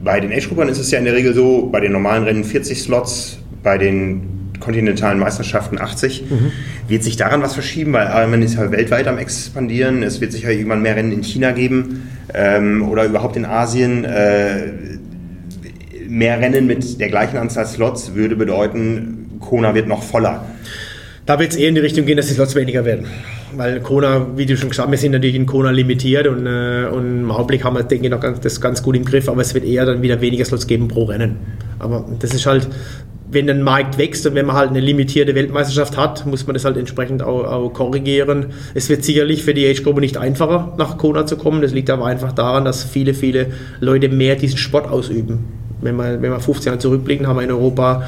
Bei den Age-Gruppern ist es ja in der Regel so, bei den normalen Rennen 40 Slots, bei den kontinentalen Meisterschaften 80. Mhm. Wird sich daran was verschieben? Weil Ironman ist ja weltweit am expandieren. Es wird sicher irgendwann mehr Rennen in China geben ähm, oder überhaupt in Asien. Äh, mehr Rennen mit der gleichen Anzahl Slots würde bedeuten, Kona wird noch voller. Da wird es eher in die Richtung gehen, dass die Slots weniger werden. Weil Kona, wie du schon gesagt hast, wir sind natürlich in Kona limitiert und, äh, und im Augenblick haben wir, denke ich, noch ganz, das ganz gut im Griff, aber es wird eher dann wieder weniger Slots geben pro Rennen. Aber das ist halt, wenn ein Markt wächst und wenn man halt eine limitierte Weltmeisterschaft hat, muss man das halt entsprechend auch, auch korrigieren. Es wird sicherlich für die Age-Gruppe nicht einfacher, nach Kona zu kommen. Das liegt aber einfach daran, dass viele, viele Leute mehr diesen Sport ausüben. Wenn wir, wenn wir 15 Jahre zurückblicken, haben wir in Europa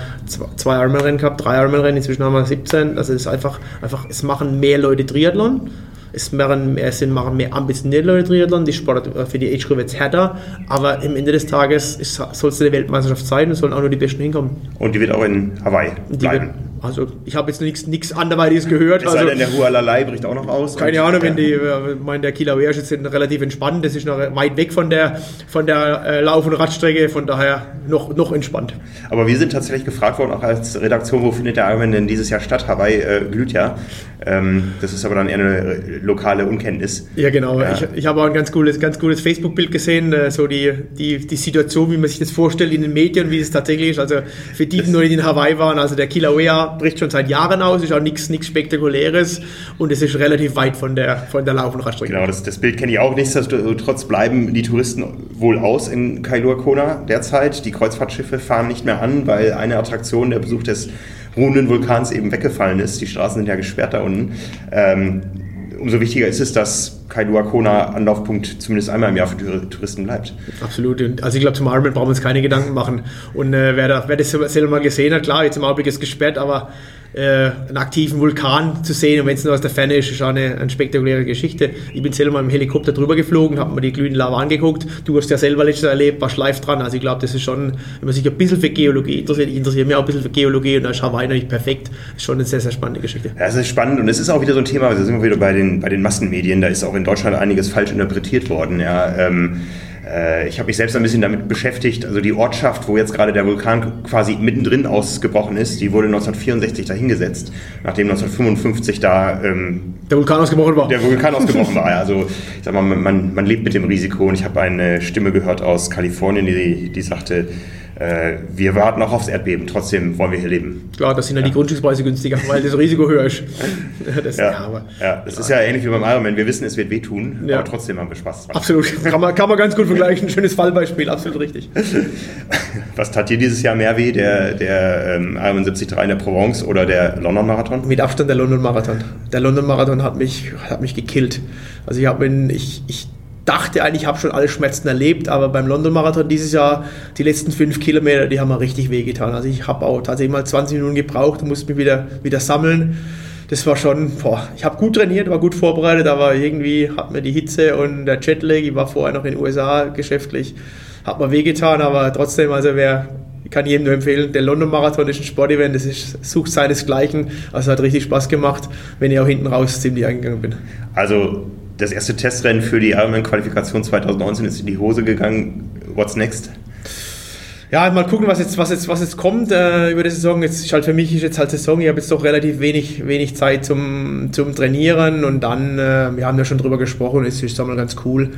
zwei Ironman-Rennen gehabt, drei Ironman-Rennen, inzwischen haben wir 17. Also es ist einfach, einfach, es machen mehr Leute Triathlon es machen, es sind, machen mehr ambitionierte Triathlon, die Sport für die Age Group wird härter, aber am Ende des Tages soll es eine Weltmeisterschaft sein und sollen auch nur die Besten hinkommen. Und die wird auch in Hawaii bleiben. Also ich habe jetzt nichts anderweitiges gehört. Es also, sei denn, der Hualalai bricht auch noch aus. Keine Ahnung, wenn die, äh, mein, der Kieler ist jetzt relativ entspannt, das ist noch weit weg von der, von der äh, Lauf- und Radstrecke, von daher noch, noch entspannt. Aber wir sind tatsächlich gefragt worden, auch als Redaktion, wo findet der Ironman denn dieses Jahr statt? Hawaii äh, glüht ja. Ähm, das ist aber dann eher eine lokale Unkenntnis. Ja, genau. Ja. Ich, ich habe auch ein ganz cooles, ganz cooles Facebook-Bild gesehen, äh, so die, die, die Situation, wie man sich das vorstellt in den Medien, wie es tatsächlich ist. Also für die, die noch nicht in Hawaii waren, also der Kilauea bricht schon seit Jahren aus, ist auch nichts Spektakuläres und es ist relativ weit von der, von der Lauf-. Genau, das, das Bild kenne ich auch. Nichtsdestotrotz bleiben die Touristen wohl aus in Kailua Kona derzeit. Die Kreuzfahrtschiffe fahren nicht mehr an, weil eine Attraktion, der Besuch des ruhenden Vulkans eben weggefallen ist. Die Straßen sind ja gesperrt da unten. Ähm, umso wichtiger ist es, dass Kailua Kona Anlaufpunkt zumindest einmal im Jahr für Touristen bleibt. Absolut. Also ich glaube, zum Ironman brauchen wir uns keine Gedanken machen. Und äh, wer, da, wer das selber mal gesehen hat, klar, jetzt im Augenblick ist es gesperrt, aber äh, einen aktiven Vulkan zu sehen und wenn es nur aus der Ferne ist, ist auch eine, eine spektakuläre Geschichte. Ich bin selber mal im Helikopter drüber geflogen, habe mir die glühende Lava angeguckt. Du hast ja selber letztes Jahr erlebt, warst live dran. Also ich glaube, das ist schon, wenn man sich ein bisschen für Geologie interessiert, ich interessiere mich auch ein bisschen für Geologie und da ist Hawaii natürlich perfekt. Ist schon eine sehr, sehr spannende Geschichte. Ja, es ist spannend und es ist auch wieder so ein Thema, da sind wir wieder bei den, bei den Massenmedien, da ist auch in Deutschland einiges falsch interpretiert worden. Ja. Ähm, äh, ich habe mich selbst ein bisschen damit beschäftigt. Also die Ortschaft, wo jetzt gerade der Vulkan quasi mittendrin ausgebrochen ist, die wurde 1964 dahingesetzt, nachdem 1955 da ähm, der Vulkan ausgebrochen war. Der Vulkan ausgebrochen war. Also ich sag mal, man, man lebt mit dem Risiko und ich habe eine Stimme gehört aus Kalifornien, die, die sagte, äh, wir warten auch aufs Erdbeben, trotzdem wollen wir hier leben. Klar, das sind ja, die Grundstückspreise günstiger, weil das Risiko höher ist. Das, ja, ja, ja, das ist ja ähnlich wie beim Ironman. Wir wissen, es wird wehtun, aber trotzdem haben wir Spaß dran. Absolut, kann man, kann man ganz gut vergleichen. Schönes Fallbeispiel, absolut richtig. Was tat dir dieses Jahr mehr weh, der, der ähm, Ironman 73 in der Provence oder der London Marathon? Mit Abstand der London Marathon. Der London Marathon hat mich, hat mich gekillt. Also ich habe ich, ich dachte eigentlich, ich habe schon alle Schmerzen erlebt, aber beim London Marathon dieses Jahr, die letzten fünf Kilometer, die haben mir richtig wehgetan. Also ich habe auch tatsächlich mal 20 Minuten gebraucht und musste mich wieder, wieder sammeln. Das war schon, boah, ich habe gut trainiert, war gut vorbereitet, aber irgendwie hat mir die Hitze und der Jetlag, ich war vorher noch in den USA geschäftlich, hat mir wehgetan, aber trotzdem, also wer, ich kann jedem nur empfehlen, der London Marathon ist ein Sportevent, das ist, sucht seinesgleichen, also hat richtig Spaß gemacht, wenn ich auch hinten raus ziemlich eingegangen bin. Also das erste Testrennen für die Ironman-Qualifikation 2019 ist in die Hose gegangen. What's next? Ja, mal gucken, was jetzt, was jetzt, was jetzt kommt äh, über die Saison. Jetzt ist halt für mich ist jetzt halt Saison. Ich habe jetzt doch relativ wenig, wenig Zeit zum, zum Trainieren und dann, äh, wir haben ja schon drüber gesprochen, es ist mal ganz cool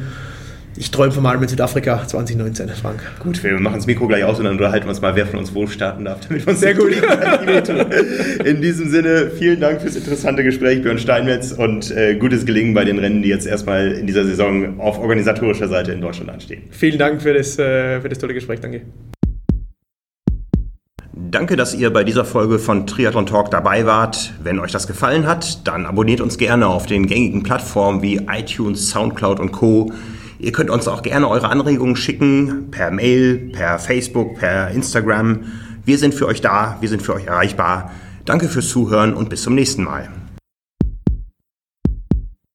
ich träume von mal mit Südafrika 2019, Frank. Gut, wir machen das Mikro gleich aus und dann unterhalten wir uns mal, wer von uns wo starten darf, damit wir uns sehr gut In diesem Sinne, vielen Dank fürs interessante Gespräch, Björn Steinmetz, und äh, gutes Gelingen bei den Rennen, die jetzt erstmal in dieser Saison auf organisatorischer Seite in Deutschland anstehen. Vielen Dank für das, äh, für das tolle Gespräch, danke. Danke, dass ihr bei dieser Folge von Triathlon Talk dabei wart. Wenn euch das gefallen hat, dann abonniert uns gerne auf den gängigen Plattformen wie iTunes, Soundcloud und Co. Ihr könnt uns auch gerne eure Anregungen schicken, per Mail, per Facebook, per Instagram. Wir sind für euch da, wir sind für euch erreichbar. Danke fürs Zuhören und bis zum nächsten Mal.